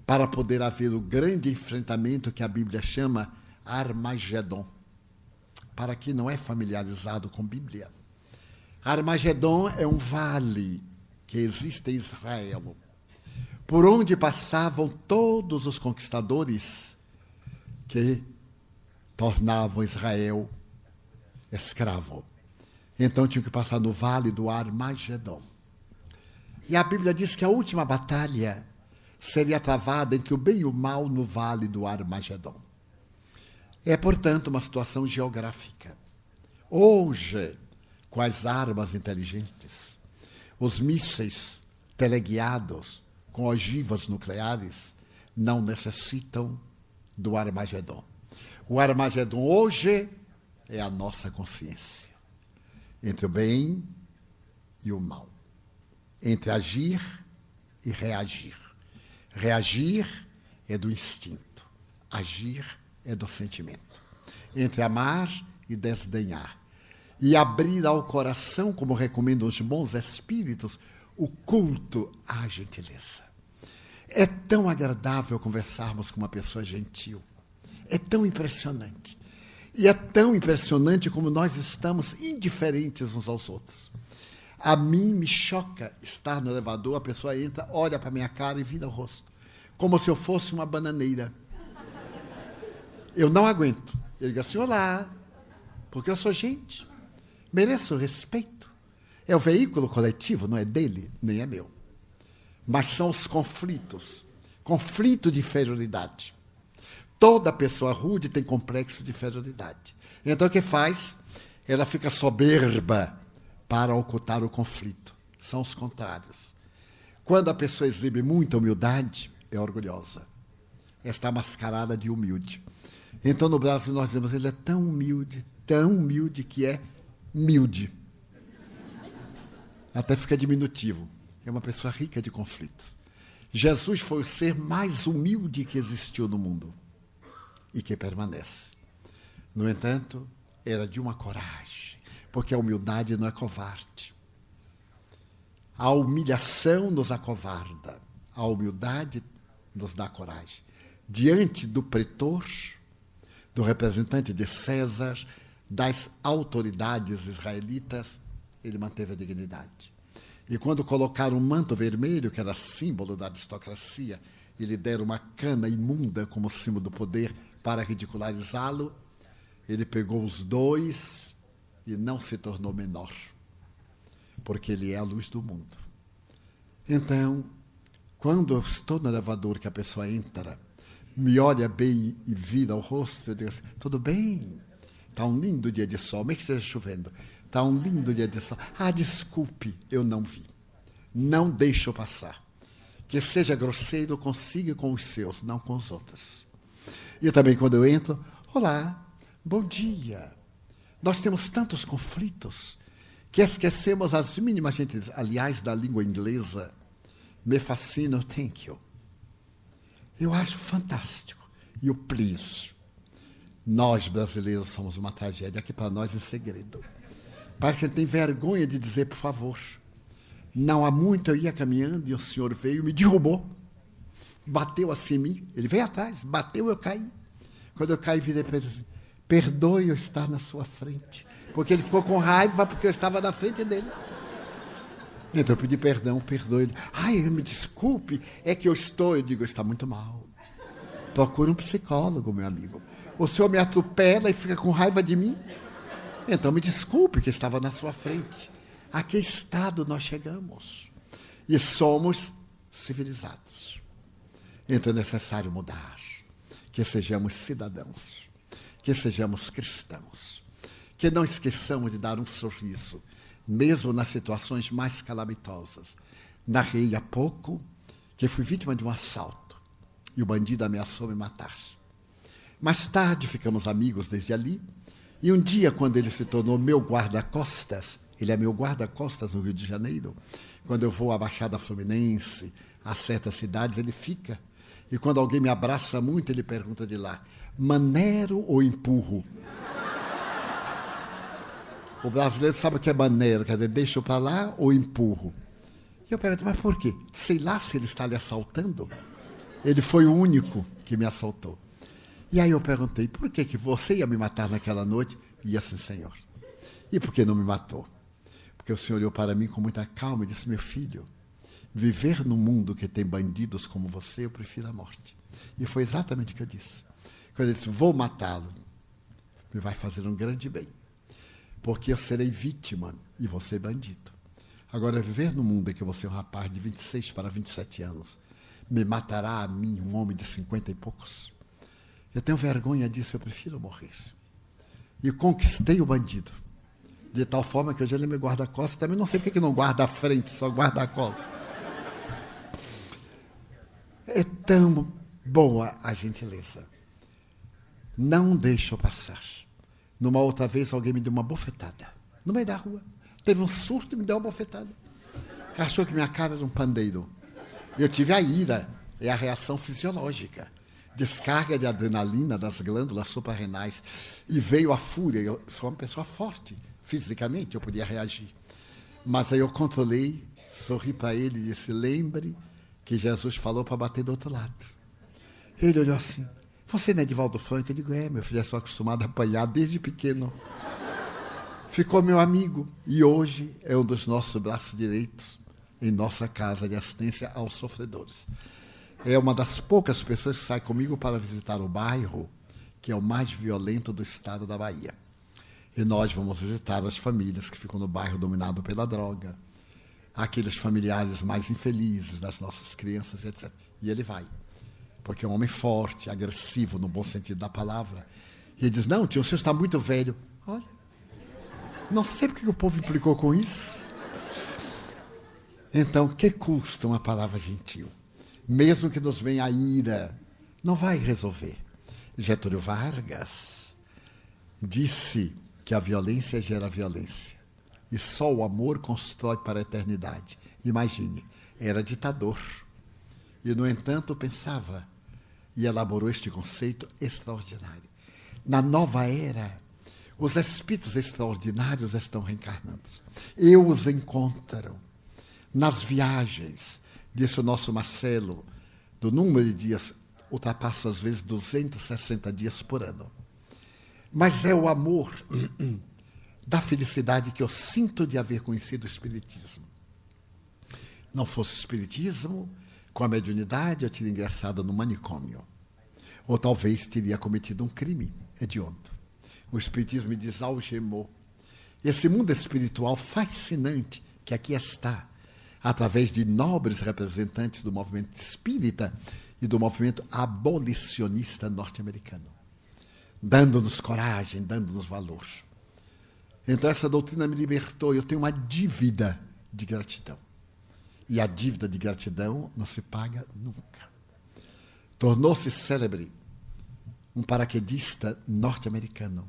para poder haver o grande enfrentamento que a Bíblia chama Armagedon. Para quem não é familiarizado com Bíblia, Armagedon é um vale que existe em Israel por onde passavam todos os conquistadores que tornavam Israel escravo. Então tinham que passar no vale do Armagedon. E a Bíblia diz que a última batalha seria travada entre o bem e o mal no vale do Armagedon. É, portanto, uma situação geográfica. Hoje, com as armas inteligentes, os mísseis teleguiados, com ogivas nucleares não necessitam do Armagedon. O Armagedon hoje é a nossa consciência entre o bem e o mal, entre agir e reagir. Reagir é do instinto, agir é do sentimento. Entre amar e desdenhar. E abrir ao coração, como recomendam os bons espíritos, o culto à gentileza. É tão agradável conversarmos com uma pessoa gentil. É tão impressionante. E é tão impressionante como nós estamos indiferentes uns aos outros. A mim me choca estar no elevador, a pessoa entra, olha para minha cara e vira o rosto, como se eu fosse uma bananeira. Eu não aguento. Ele diz assim: Olá, porque eu sou gente, mereço respeito. É o veículo coletivo, não é dele, nem é meu mas são os conflitos. Conflito de inferioridade. Toda pessoa rude tem complexo de inferioridade. Então o que faz? Ela fica soberba para ocultar o conflito. São os contrários. Quando a pessoa exibe muita humildade, é orgulhosa. Está mascarada de humilde. Então no Brasil nós dizemos, ele é tão humilde, tão humilde que é humilde. Até fica diminutivo é uma pessoa rica de conflitos. Jesus foi o ser mais humilde que existiu no mundo e que permanece. No entanto, era de uma coragem, porque a humildade não é covarde. A humilhação nos acovarda, a humildade nos dá coragem. Diante do pretor, do representante de César, das autoridades israelitas, ele manteve a dignidade. E quando colocaram um manto vermelho, que era símbolo da aristocracia, e lhe deram uma cana imunda como símbolo do poder para ridicularizá-lo, ele pegou os dois e não se tornou menor, porque ele é a luz do mundo. Então, quando eu estou no elevador que a pessoa entra, me olha bem e vira o rosto, eu digo assim, tudo bem, está um lindo dia de sol, mesmo que esteja chovendo. Está um lindo dia de sol. Ah, desculpe, eu não vi. Não deixo passar. Que seja grosseiro, consiga com os seus, não com os outros. E também quando eu entro, olá, bom dia. Nós temos tantos conflitos que esquecemos as mínimas gente, aliás, da língua inglesa. Me fascina o thank you. Eu acho fantástico. E o please. Nós, brasileiros, somos uma tragédia que para nós é segredo. Parece que gente tem vergonha de dizer, por favor. Não há muito eu ia caminhando e o senhor veio me derrubou. Bateu assim em mim. Ele veio atrás, bateu, eu caí. Quando eu caí, virei para ele assim, perdoe eu estar na sua frente. Porque ele ficou com raiva porque eu estava na frente dele. Então eu pedi perdão, perdoe ele. Ai, me desculpe, é que eu estou. Eu digo, está muito mal. Procure um psicólogo, meu amigo. O senhor me atropela e fica com raiva de mim? Então me desculpe que estava na sua frente. A que estado nós chegamos? E somos civilizados. Então é necessário mudar. Que sejamos cidadãos. Que sejamos cristãos. Que não esqueçamos de dar um sorriso, mesmo nas situações mais calamitosas. Narrei há pouco que fui vítima de um assalto e o bandido ameaçou me matar. Mais tarde ficamos amigos desde ali e um dia, quando ele se tornou meu guarda-costas, ele é meu guarda-costas no Rio de Janeiro, quando eu vou à Baixada Fluminense, a certas cidades, ele fica. E quando alguém me abraça muito, ele pergunta de lá: manero ou empurro? O brasileiro sabe o que é maneiro, quer dizer, deixo para lá ou empurro. E eu pergunto, mas por quê? Sei lá se ele está lhe assaltando. Ele foi o único que me assaltou. E aí eu perguntei, por que, que você ia me matar naquela noite? E assim, Senhor. E por que não me matou? Porque o Senhor olhou para mim com muita calma e disse, meu filho, viver num mundo que tem bandidos como você, eu prefiro a morte. E foi exatamente o que eu disse. Quando eu disse, vou matá-lo, me vai fazer um grande bem. Porque eu serei vítima e você bandido. Agora, viver num mundo em que você é um rapaz de 26 para 27 anos, me matará a mim, um homem de 50 e poucos? Eu tenho vergonha disso, eu prefiro morrer. E conquistei o bandido. De tal forma que hoje ele me guarda a costa. Também não sei porque que não guarda a frente, só guarda a costa. É tão boa a gentileza. Não deixo passar. Numa outra vez, alguém me deu uma bofetada. No meio da rua. Teve um surto e me deu uma bofetada. Achou que minha cara era um pandeiro. Eu tive a ira. É a reação fisiológica descarga de adrenalina das glândulas suprarrenais e veio a fúria. Eu sou uma pessoa forte, fisicamente, eu podia reagir. Mas aí eu controlei, sorri para ele e disse: Lembre que Jesus falou para bater do outro lado. Ele olhou assim: Você não é de Valdo Franco? Eu digo: É, meu filho, eu sou acostumado a apanhar desde pequeno. Ficou meu amigo e hoje é um dos nossos braços direitos em nossa casa de assistência aos sofredores é uma das poucas pessoas que sai comigo para visitar o bairro que é o mais violento do estado da Bahia. E nós vamos visitar as famílias que ficam no bairro dominado pela droga, aqueles familiares mais infelizes das nossas crianças, etc. E ele vai, porque é um homem forte, agressivo, no bom sentido da palavra. E ele diz: Não, tio, o senhor está muito velho. Olha, não sei porque o povo implicou com isso. Então, que custa uma palavra gentil? Mesmo que nos venha a ira, não vai resolver. Getúlio Vargas disse que a violência gera violência e só o amor constrói para a eternidade. Imagine, era ditador e, no entanto, pensava e elaborou este conceito extraordinário. Na nova era, os espíritos extraordinários estão reencarnando. Eu os encontro nas viagens, disse o nosso Marcelo, do número de dias, ultrapassa às vezes 260 dias por ano. Mas é o amor [CLEARS THROAT] da felicidade que eu sinto de haver conhecido o Espiritismo. Não fosse o Espiritismo, com a mediunidade eu teria ingressado no manicômio. Ou talvez teria cometido um crime hediondo. O Espiritismo me desalgemou. Esse mundo espiritual fascinante que aqui está, através de nobres representantes do movimento espírita e do movimento abolicionista norte-americano, dando-nos coragem, dando-nos valor. Então, essa doutrina me libertou. Eu tenho uma dívida de gratidão. E a dívida de gratidão não se paga nunca. Tornou-se célebre um paraquedista norte-americano,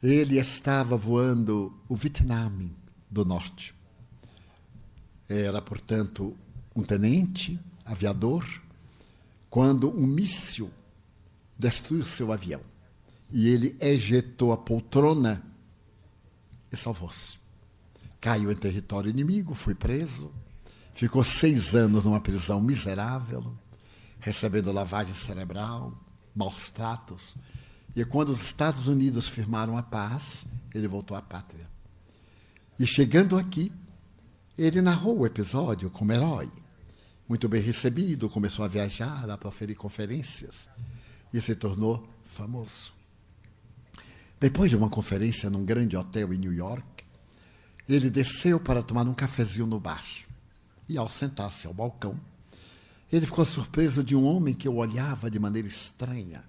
Ele estava voando o Vietnã do Norte. Era, portanto, um tenente aviador quando um míssil destruiu seu avião. E ele ejetou a poltrona e salvou-se. Caiu em território inimigo, foi preso, ficou seis anos numa prisão miserável, recebendo lavagem cerebral, maus tratos. E quando os Estados Unidos firmaram a paz, ele voltou à pátria. E chegando aqui, ele narrou o episódio como herói. Muito bem recebido, começou a viajar, a proferir conferências e se tornou famoso. Depois de uma conferência num grande hotel em New York, ele desceu para tomar um cafezinho no bar. E ao sentar-se ao balcão, ele ficou surpreso de um homem que o olhava de maneira estranha.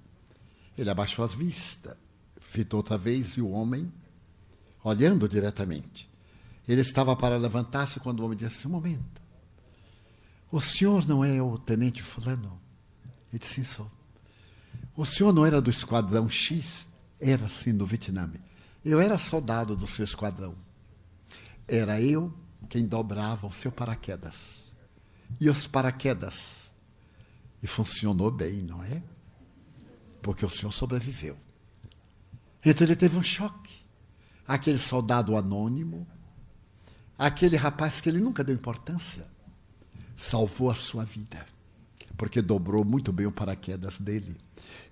Ele abaixou as vistas, fitou outra vez e o homem, olhando diretamente. Ele estava para levantar-se quando o homem disse: Um momento. O senhor não é o tenente Fulano? Ele disse: Sim, sou. O senhor não era do esquadrão X? Era sim do Vietnã. Eu era soldado do seu esquadrão. Era eu quem dobrava o seu paraquedas. E os paraquedas. E funcionou bem, não é? Porque o senhor sobreviveu. Então ele teve um choque. Aquele soldado anônimo, aquele rapaz que ele nunca deu importância, salvou a sua vida. Porque dobrou muito bem o paraquedas dele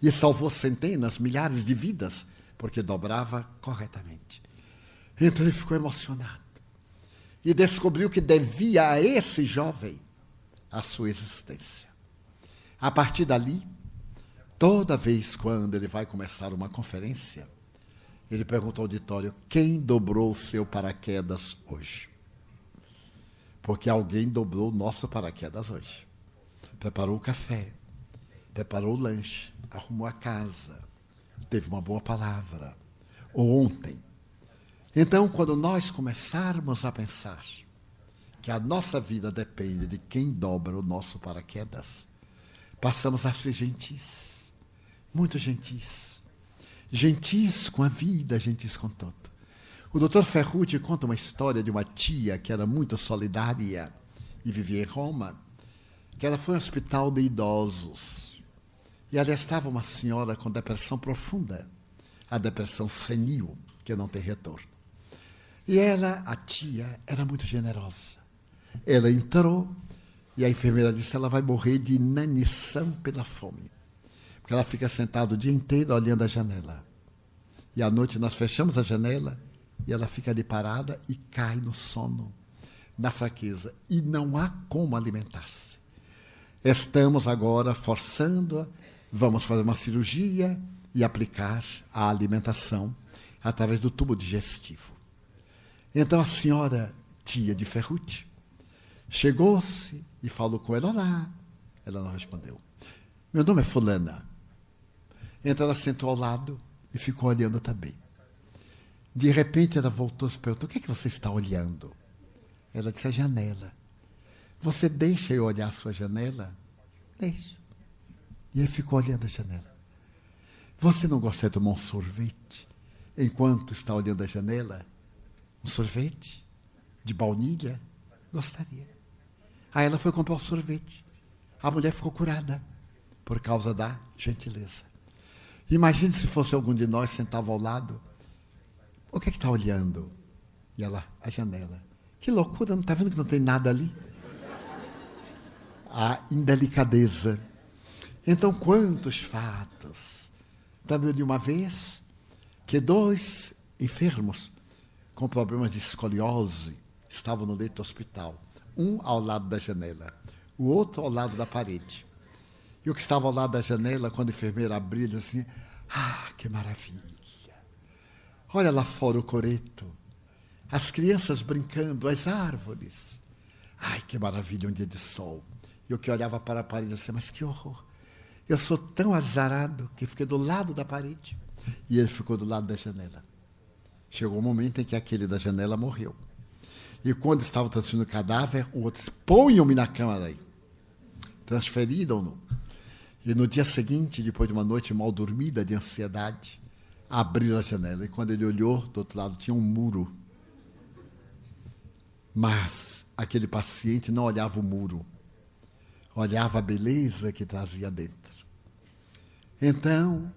e salvou centenas, milhares de vidas, porque dobrava corretamente. Então ele ficou emocionado e descobriu que devia a esse jovem a sua existência. A partir dali, toda vez quando ele vai começar uma conferência, ele pergunta ao auditório: quem dobrou o seu paraquedas hoje? Porque alguém dobrou o nosso paraquedas hoje. Preparou o café, preparou o lanche, arrumou a casa, teve uma boa palavra. Ou ontem. Então, quando nós começarmos a pensar que a nossa vida depende de quem dobra o nosso paraquedas, passamos a ser gentis, muito gentis. Gentis com a vida, gentis com tudo. O doutor Ferrucci conta uma história de uma tia que era muito solidária e vivia em Roma, que ela foi ao hospital de idosos e ali estava uma senhora com depressão profunda, a depressão senil, que não tem retorno. E ela, a tia, era muito generosa. Ela entrou e a enfermeira disse: ela vai morrer de inanição pela fome. Porque ela fica sentada o dia inteiro olhando a janela. E à noite nós fechamos a janela e ela fica ali parada e cai no sono, na fraqueza. E não há como alimentar-se. Estamos agora forçando-a Vamos fazer uma cirurgia e aplicar a alimentação através do tubo digestivo. Então a senhora tia de Ferrucci chegou-se e falou com ela lá. Ela não respondeu. Meu nome é Fulana. Então ela sentou ao lado e ficou olhando também. De repente ela voltou e se perguntou: O que é que você está olhando? Ela disse: A janela. Você deixa eu olhar a sua janela? Deixa. E ele ficou olhando a janela. Você não gosta de tomar um sorvete enquanto está olhando a janela? Um sorvete de baunilha? Gostaria. Aí ela foi comprar o um sorvete. A mulher ficou curada por causa da gentileza. Imagine se fosse algum de nós sentava ao lado. O que é que está olhando? E ela, a janela. Que loucura, não está vendo que não tem nada ali? A indelicadeza então, quantos fatos? Também de uma vez que dois enfermos com problemas de escoliose estavam no leito do hospital, um ao lado da janela, o outro ao lado da parede. E o que estava ao lado da janela, quando a enfermeira abriu, disse assim: Ah, que maravilha! Olha lá fora o coreto, as crianças brincando, as árvores. Ai, que maravilha, um dia de sol. E o que olhava para a parede disse: Mas que horror! Eu sou tão azarado que fiquei do lado da parede. E ele ficou do lado da janela. Chegou o um momento em que aquele da janela morreu. E quando estava transferindo o cadáver, o outro disse: ponham-me na cama daí. Transferiram-no. E no dia seguinte, depois de uma noite mal dormida de ansiedade, abriu a janela e quando ele olhou, do outro lado tinha um muro. Mas aquele paciente não olhava o muro, olhava a beleza que trazia dentro. Então,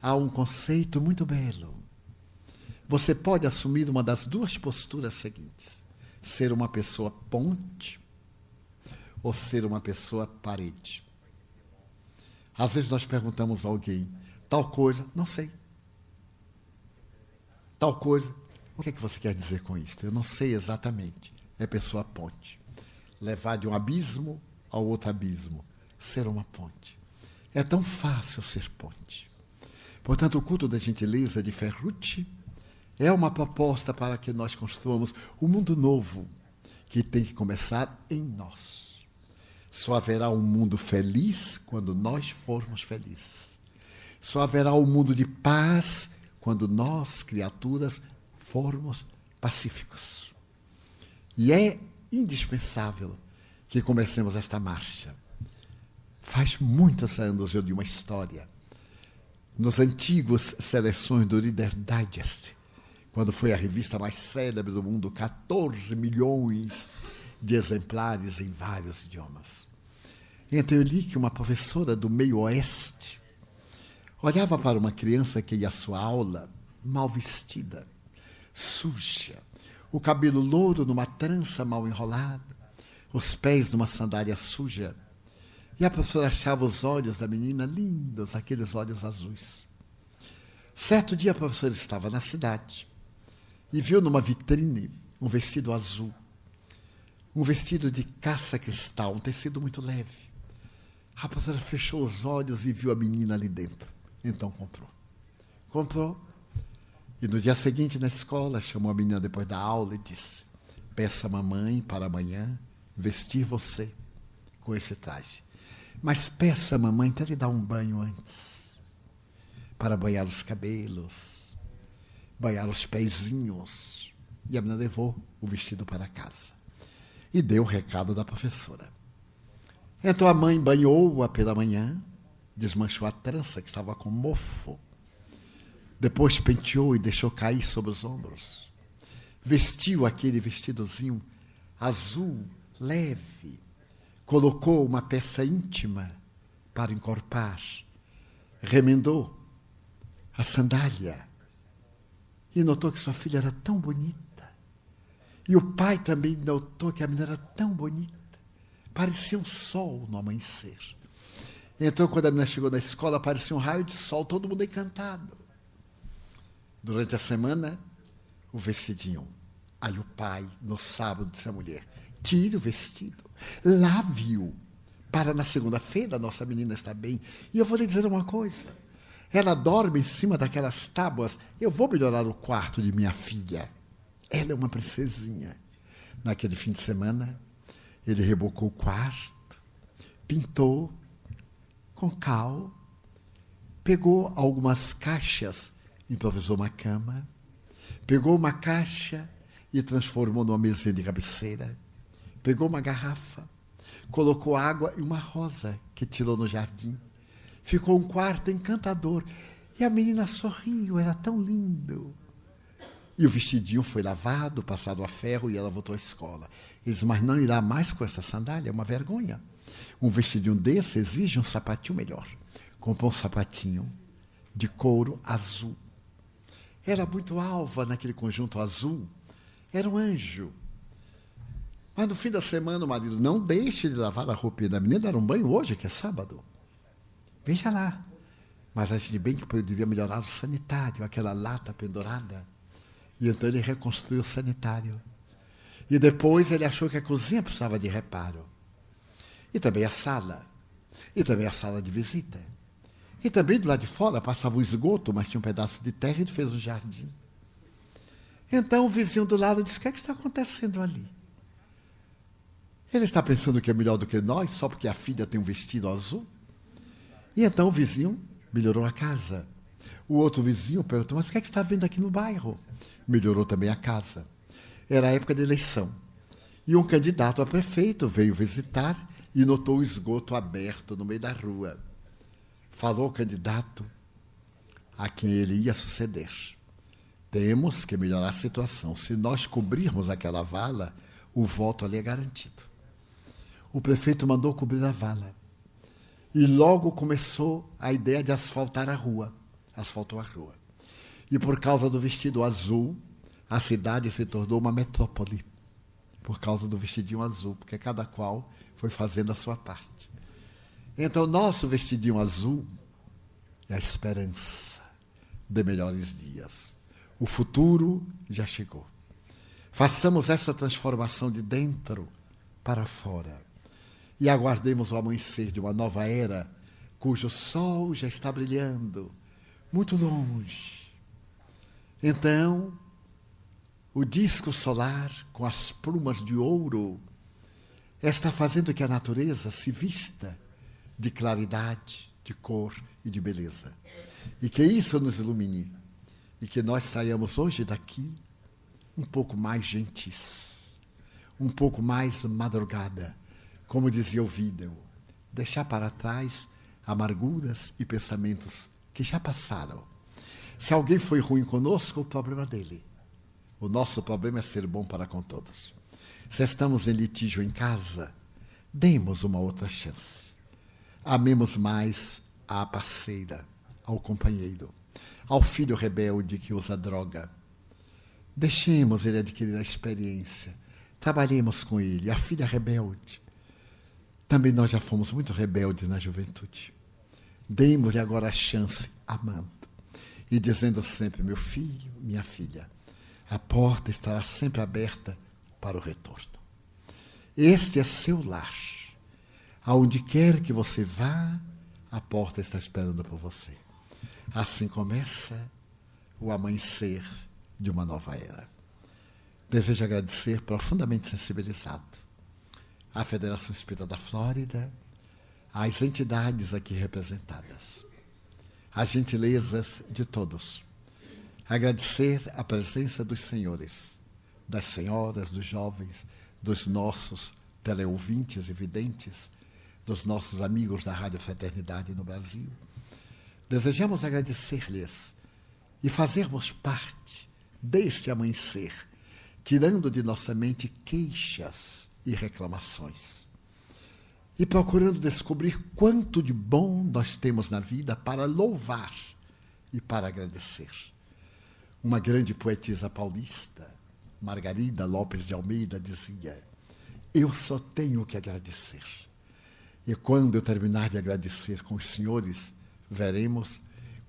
há um conceito muito belo. Você pode assumir uma das duas posturas seguintes: ser uma pessoa ponte ou ser uma pessoa parede. Às vezes nós perguntamos a alguém, tal coisa, não sei. Tal coisa, o que, é que você quer dizer com isso? Eu não sei exatamente. É pessoa ponte. Levar de um abismo ao outro abismo. Ser uma ponte. É tão fácil ser ponte. Portanto, o culto da gentileza de Ferrucci é uma proposta para que nós construamos um mundo novo que tem que começar em nós. Só haverá um mundo feliz quando nós formos felizes. Só haverá um mundo de paz quando nós, criaturas, formos pacíficos. E é indispensável que comecemos esta marcha. Faz muitos anos eu li uma história. Nos antigos seleções do Reader Digest, quando foi a revista mais célebre do mundo, 14 milhões de exemplares em vários idiomas. Então eu li que uma professora do meio oeste olhava para uma criança que ia à sua aula mal vestida, suja, o cabelo louro numa trança mal enrolada, os pés numa sandália suja. E a professora achava os olhos da menina lindos, aqueles olhos azuis. Certo dia a professora estava na cidade e viu numa vitrine um vestido azul um vestido de caça cristal, um tecido muito leve. A rapaziada fechou os olhos e viu a menina ali dentro. Então comprou. Comprou. E no dia seguinte, na escola, chamou a menina depois da aula e disse: Peça a mamãe para amanhã vestir você com esse traje. Mas peça a mamãe para lhe dar um banho antes. Para banhar os cabelos, banhar os pezinhos. E a menina levou o vestido para casa e deu o recado da professora. Então a mãe banhou-a pela manhã, desmanchou a trança que estava com mofo, depois penteou e deixou cair sobre os ombros. Vestiu aquele vestidozinho azul, leve, colocou uma peça íntima para encorpar, remendou a sandália e notou que sua filha era tão bonita e o pai também notou que a menina era tão bonita. Parecia um sol no amanhecer. Então, quando a menina chegou na escola, apareceu um raio de sol, todo mundo encantado. Durante a semana, o vestidinho. Aí o pai, no sábado, disse à mulher: tire o vestido, lave-o, para na segunda-feira a nossa menina estar bem. E eu vou lhe dizer uma coisa: ela dorme em cima daquelas tábuas, eu vou melhorar o quarto de minha filha. Ela é uma princesinha. Naquele fim de semana, ele rebocou o quarto, pintou com cal, pegou algumas caixas, improvisou uma cama, pegou uma caixa e transformou numa mesinha de cabeceira, pegou uma garrafa, colocou água e uma rosa que tirou no jardim. Ficou um quarto encantador. E a menina sorriu, era tão lindo. E o vestidinho foi lavado, passado a ferro e ela voltou à escola. Eles, mas não irá mais com essa sandália, é uma vergonha. Um vestidinho desse exige um sapatinho melhor. Comprou um sapatinho de couro azul. Era muito alva naquele conjunto azul. Era um anjo. Mas no fim da semana o marido não deixe de lavar a roupinha da menina, dar um banho hoje, que é sábado. Veja lá. Mas acho de bem que poderia melhorar o sanitário, aquela lata pendurada. E então ele reconstruiu o sanitário. E depois ele achou que a cozinha precisava de reparo. E também a sala. E também a sala de visita. E também do lado de fora passava o esgoto, mas tinha um pedaço de terra e ele fez um jardim. Então o vizinho do lado disse: O que, é que está acontecendo ali? Ele está pensando que é melhor do que nós, só porque a filha tem um vestido azul? E então o vizinho melhorou a casa. O outro vizinho perguntou: Mas o que é que está vendo aqui no bairro? melhorou também a casa. Era a época de eleição. E um candidato a prefeito veio visitar e notou o esgoto aberto no meio da rua. Falou o candidato: a quem ele ia suceder. Temos que melhorar a situação. Se nós cobrirmos aquela vala, o voto ali é garantido. O prefeito mandou cobrir a vala. E logo começou a ideia de asfaltar a rua. Asfaltou a rua. E por causa do vestido azul, a cidade se tornou uma metrópole. Por causa do vestidinho azul, porque cada qual foi fazendo a sua parte. Então, nosso vestidinho azul é a esperança de melhores dias. O futuro já chegou. Façamos essa transformação de dentro para fora e aguardemos o amanhecer de uma nova era cujo sol já está brilhando muito longe. Então, o disco solar com as plumas de ouro está fazendo que a natureza se vista de claridade, de cor e de beleza. E que isso nos ilumine. E que nós saiamos hoje daqui um pouco mais gentis, um pouco mais madrugada, como dizia o vídeo, deixar para trás amarguras e pensamentos que já passaram. Se alguém foi ruim conosco, o problema dele. O nosso problema é ser bom para com todos. Se estamos em litígio em casa, demos uma outra chance. Amemos mais à parceira, ao companheiro, ao filho rebelde que usa droga. Deixemos ele adquirir a experiência. Trabalhemos com ele, a filha rebelde. Também nós já fomos muito rebeldes na juventude. Demos-lhe agora a chance, amando. E dizendo sempre: meu filho, minha filha, a porta estará sempre aberta para o retorno. Este é seu lar. Aonde quer que você vá, a porta está esperando por você. Assim começa o amanhecer de uma nova era. Desejo agradecer profundamente sensibilizado à Federação Espírita da Flórida, às entidades aqui representadas, às gentilezas de todos. Agradecer a presença dos senhores, das senhoras, dos jovens, dos nossos teleouvintes e videntes, dos nossos amigos da Rádio Fraternidade no Brasil. Desejamos agradecer-lhes e fazermos parte deste amanhecer, tirando de nossa mente queixas e reclamações. E procurando descobrir quanto de bom nós temos na vida para louvar e para agradecer. Uma grande poetisa paulista, Margarida Lopes de Almeida, dizia: Eu só tenho que agradecer. E quando eu terminar de agradecer com os senhores, veremos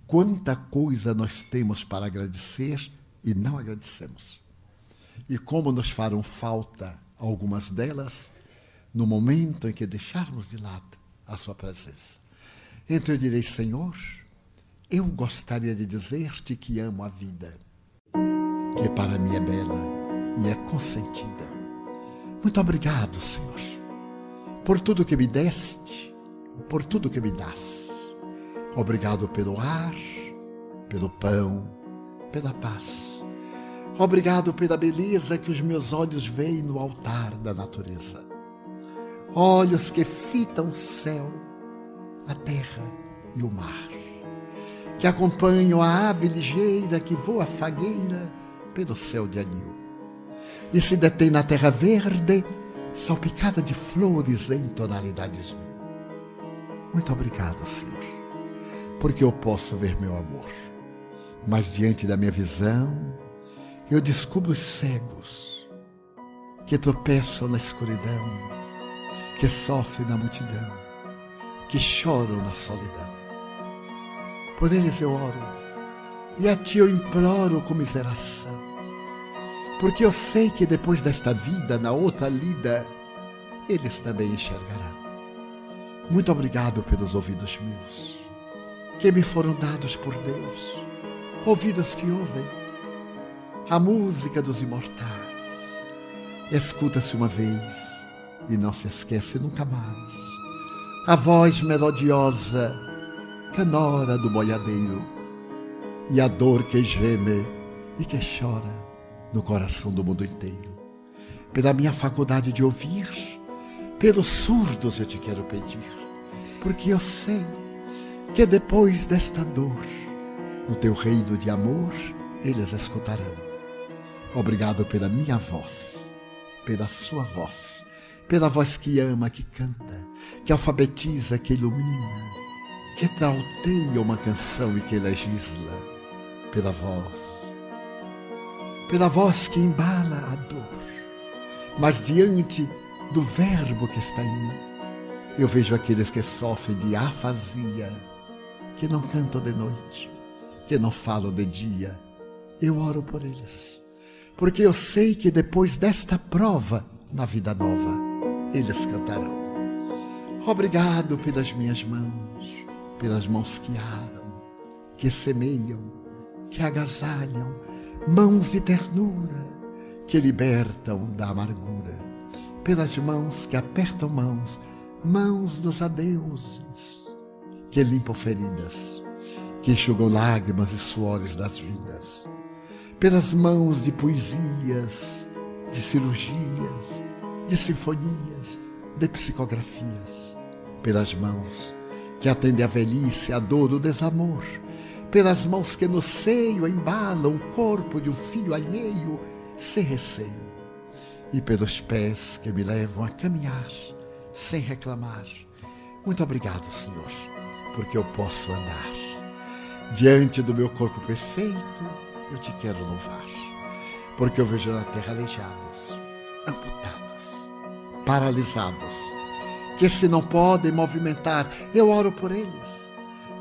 quanta coisa nós temos para agradecer e não agradecemos. E como nos farão falta algumas delas no momento em que deixarmos de lado a Sua presença. Então eu direi, Senhor, eu gostaria de dizer-te que amo a vida, que para mim é bela e é consentida. Muito obrigado, Senhor por tudo que me deste, por tudo que me das. Obrigado pelo ar, pelo pão, pela paz. Obrigado pela beleza que os meus olhos veem no altar da natureza. Olhos que fitam o céu, a terra e o mar. Que acompanham a ave ligeira que voa fagueira pelo céu de anil. E se detém na terra verde salpicada de flores em tonalidades mil. Muito obrigado, Senhor, porque eu posso ver meu amor. Mas diante da minha visão, eu descubro os cegos que tropeçam na escuridão, que sofrem na multidão, que choram na solidão. Por eles eu oro e a ti eu imploro comiseração porque eu sei que depois desta vida, na outra lida, eles também enxergarão. Muito obrigado pelos ouvidos meus, que me foram dados por Deus, ouvidos que ouvem a música dos imortais. Escuta-se uma vez e não se esquece nunca mais. A voz melodiosa, canora do boiadeiro, e a dor que geme e que chora no coração do mundo inteiro. Pela minha faculdade de ouvir, pelos surdos eu te quero pedir, porque eu sei que depois desta dor No teu reino de amor, eles escutarão. Obrigado pela minha voz, pela sua voz, pela voz que ama, que canta, que alfabetiza, que ilumina, que trauteia uma canção e que legisla, pela voz, pela voz que embala a dor, mas diante do Verbo que está em mim, eu vejo aqueles que sofrem de afasia, que não cantam de noite, que não falam de dia. Eu oro por eles, porque eu sei que depois desta prova, na vida nova, eles cantarão. Obrigado pelas minhas mãos, pelas mãos que aram, que semeiam, que agasalham, mãos de ternura, que libertam da amargura, pelas mãos que apertam mãos, mãos dos adeuses, que limpam feridas, que enxugam lágrimas e suores das vidas, pelas mãos de poesias, de cirurgias, de sinfonias, de psicografias, pelas mãos que atendem a velhice, a dor, o desamor, pelas mãos que no seio embalam o corpo de um filho alheio sem receio, e pelos pés que me levam a caminhar sem reclamar. Muito obrigado, Senhor, porque eu posso andar. Diante do meu corpo perfeito, eu te quero louvar, porque eu vejo na terra aleijados, amputados, paralisados, que se não podem movimentar, eu oro por eles.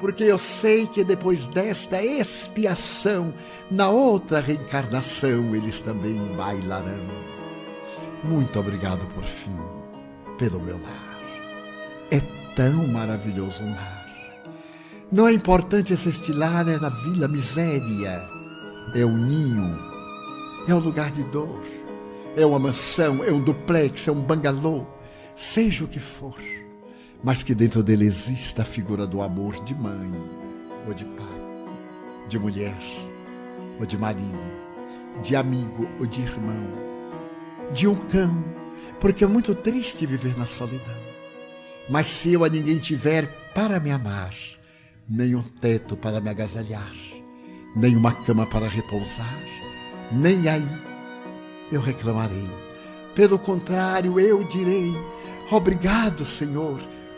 Porque eu sei que depois desta expiação, na outra reencarnação, eles também bailarão. Muito obrigado por fim pelo meu lar. É tão maravilhoso um lar. Não é importante se este lar é na Vila Miséria, é o ninho, é o lugar de dor, é uma mansão, é um duplex, é um bangalô, seja o que for, mas que dentro dele exista a figura do amor de mãe ou de pai, de mulher ou de marido, de amigo ou de irmão, de um cão porque é muito triste viver na solidão. Mas se eu a ninguém tiver para me amar, nem um teto para me agasalhar, nem uma cama para repousar, nem aí eu reclamarei. Pelo contrário, eu direi: Obrigado, Senhor,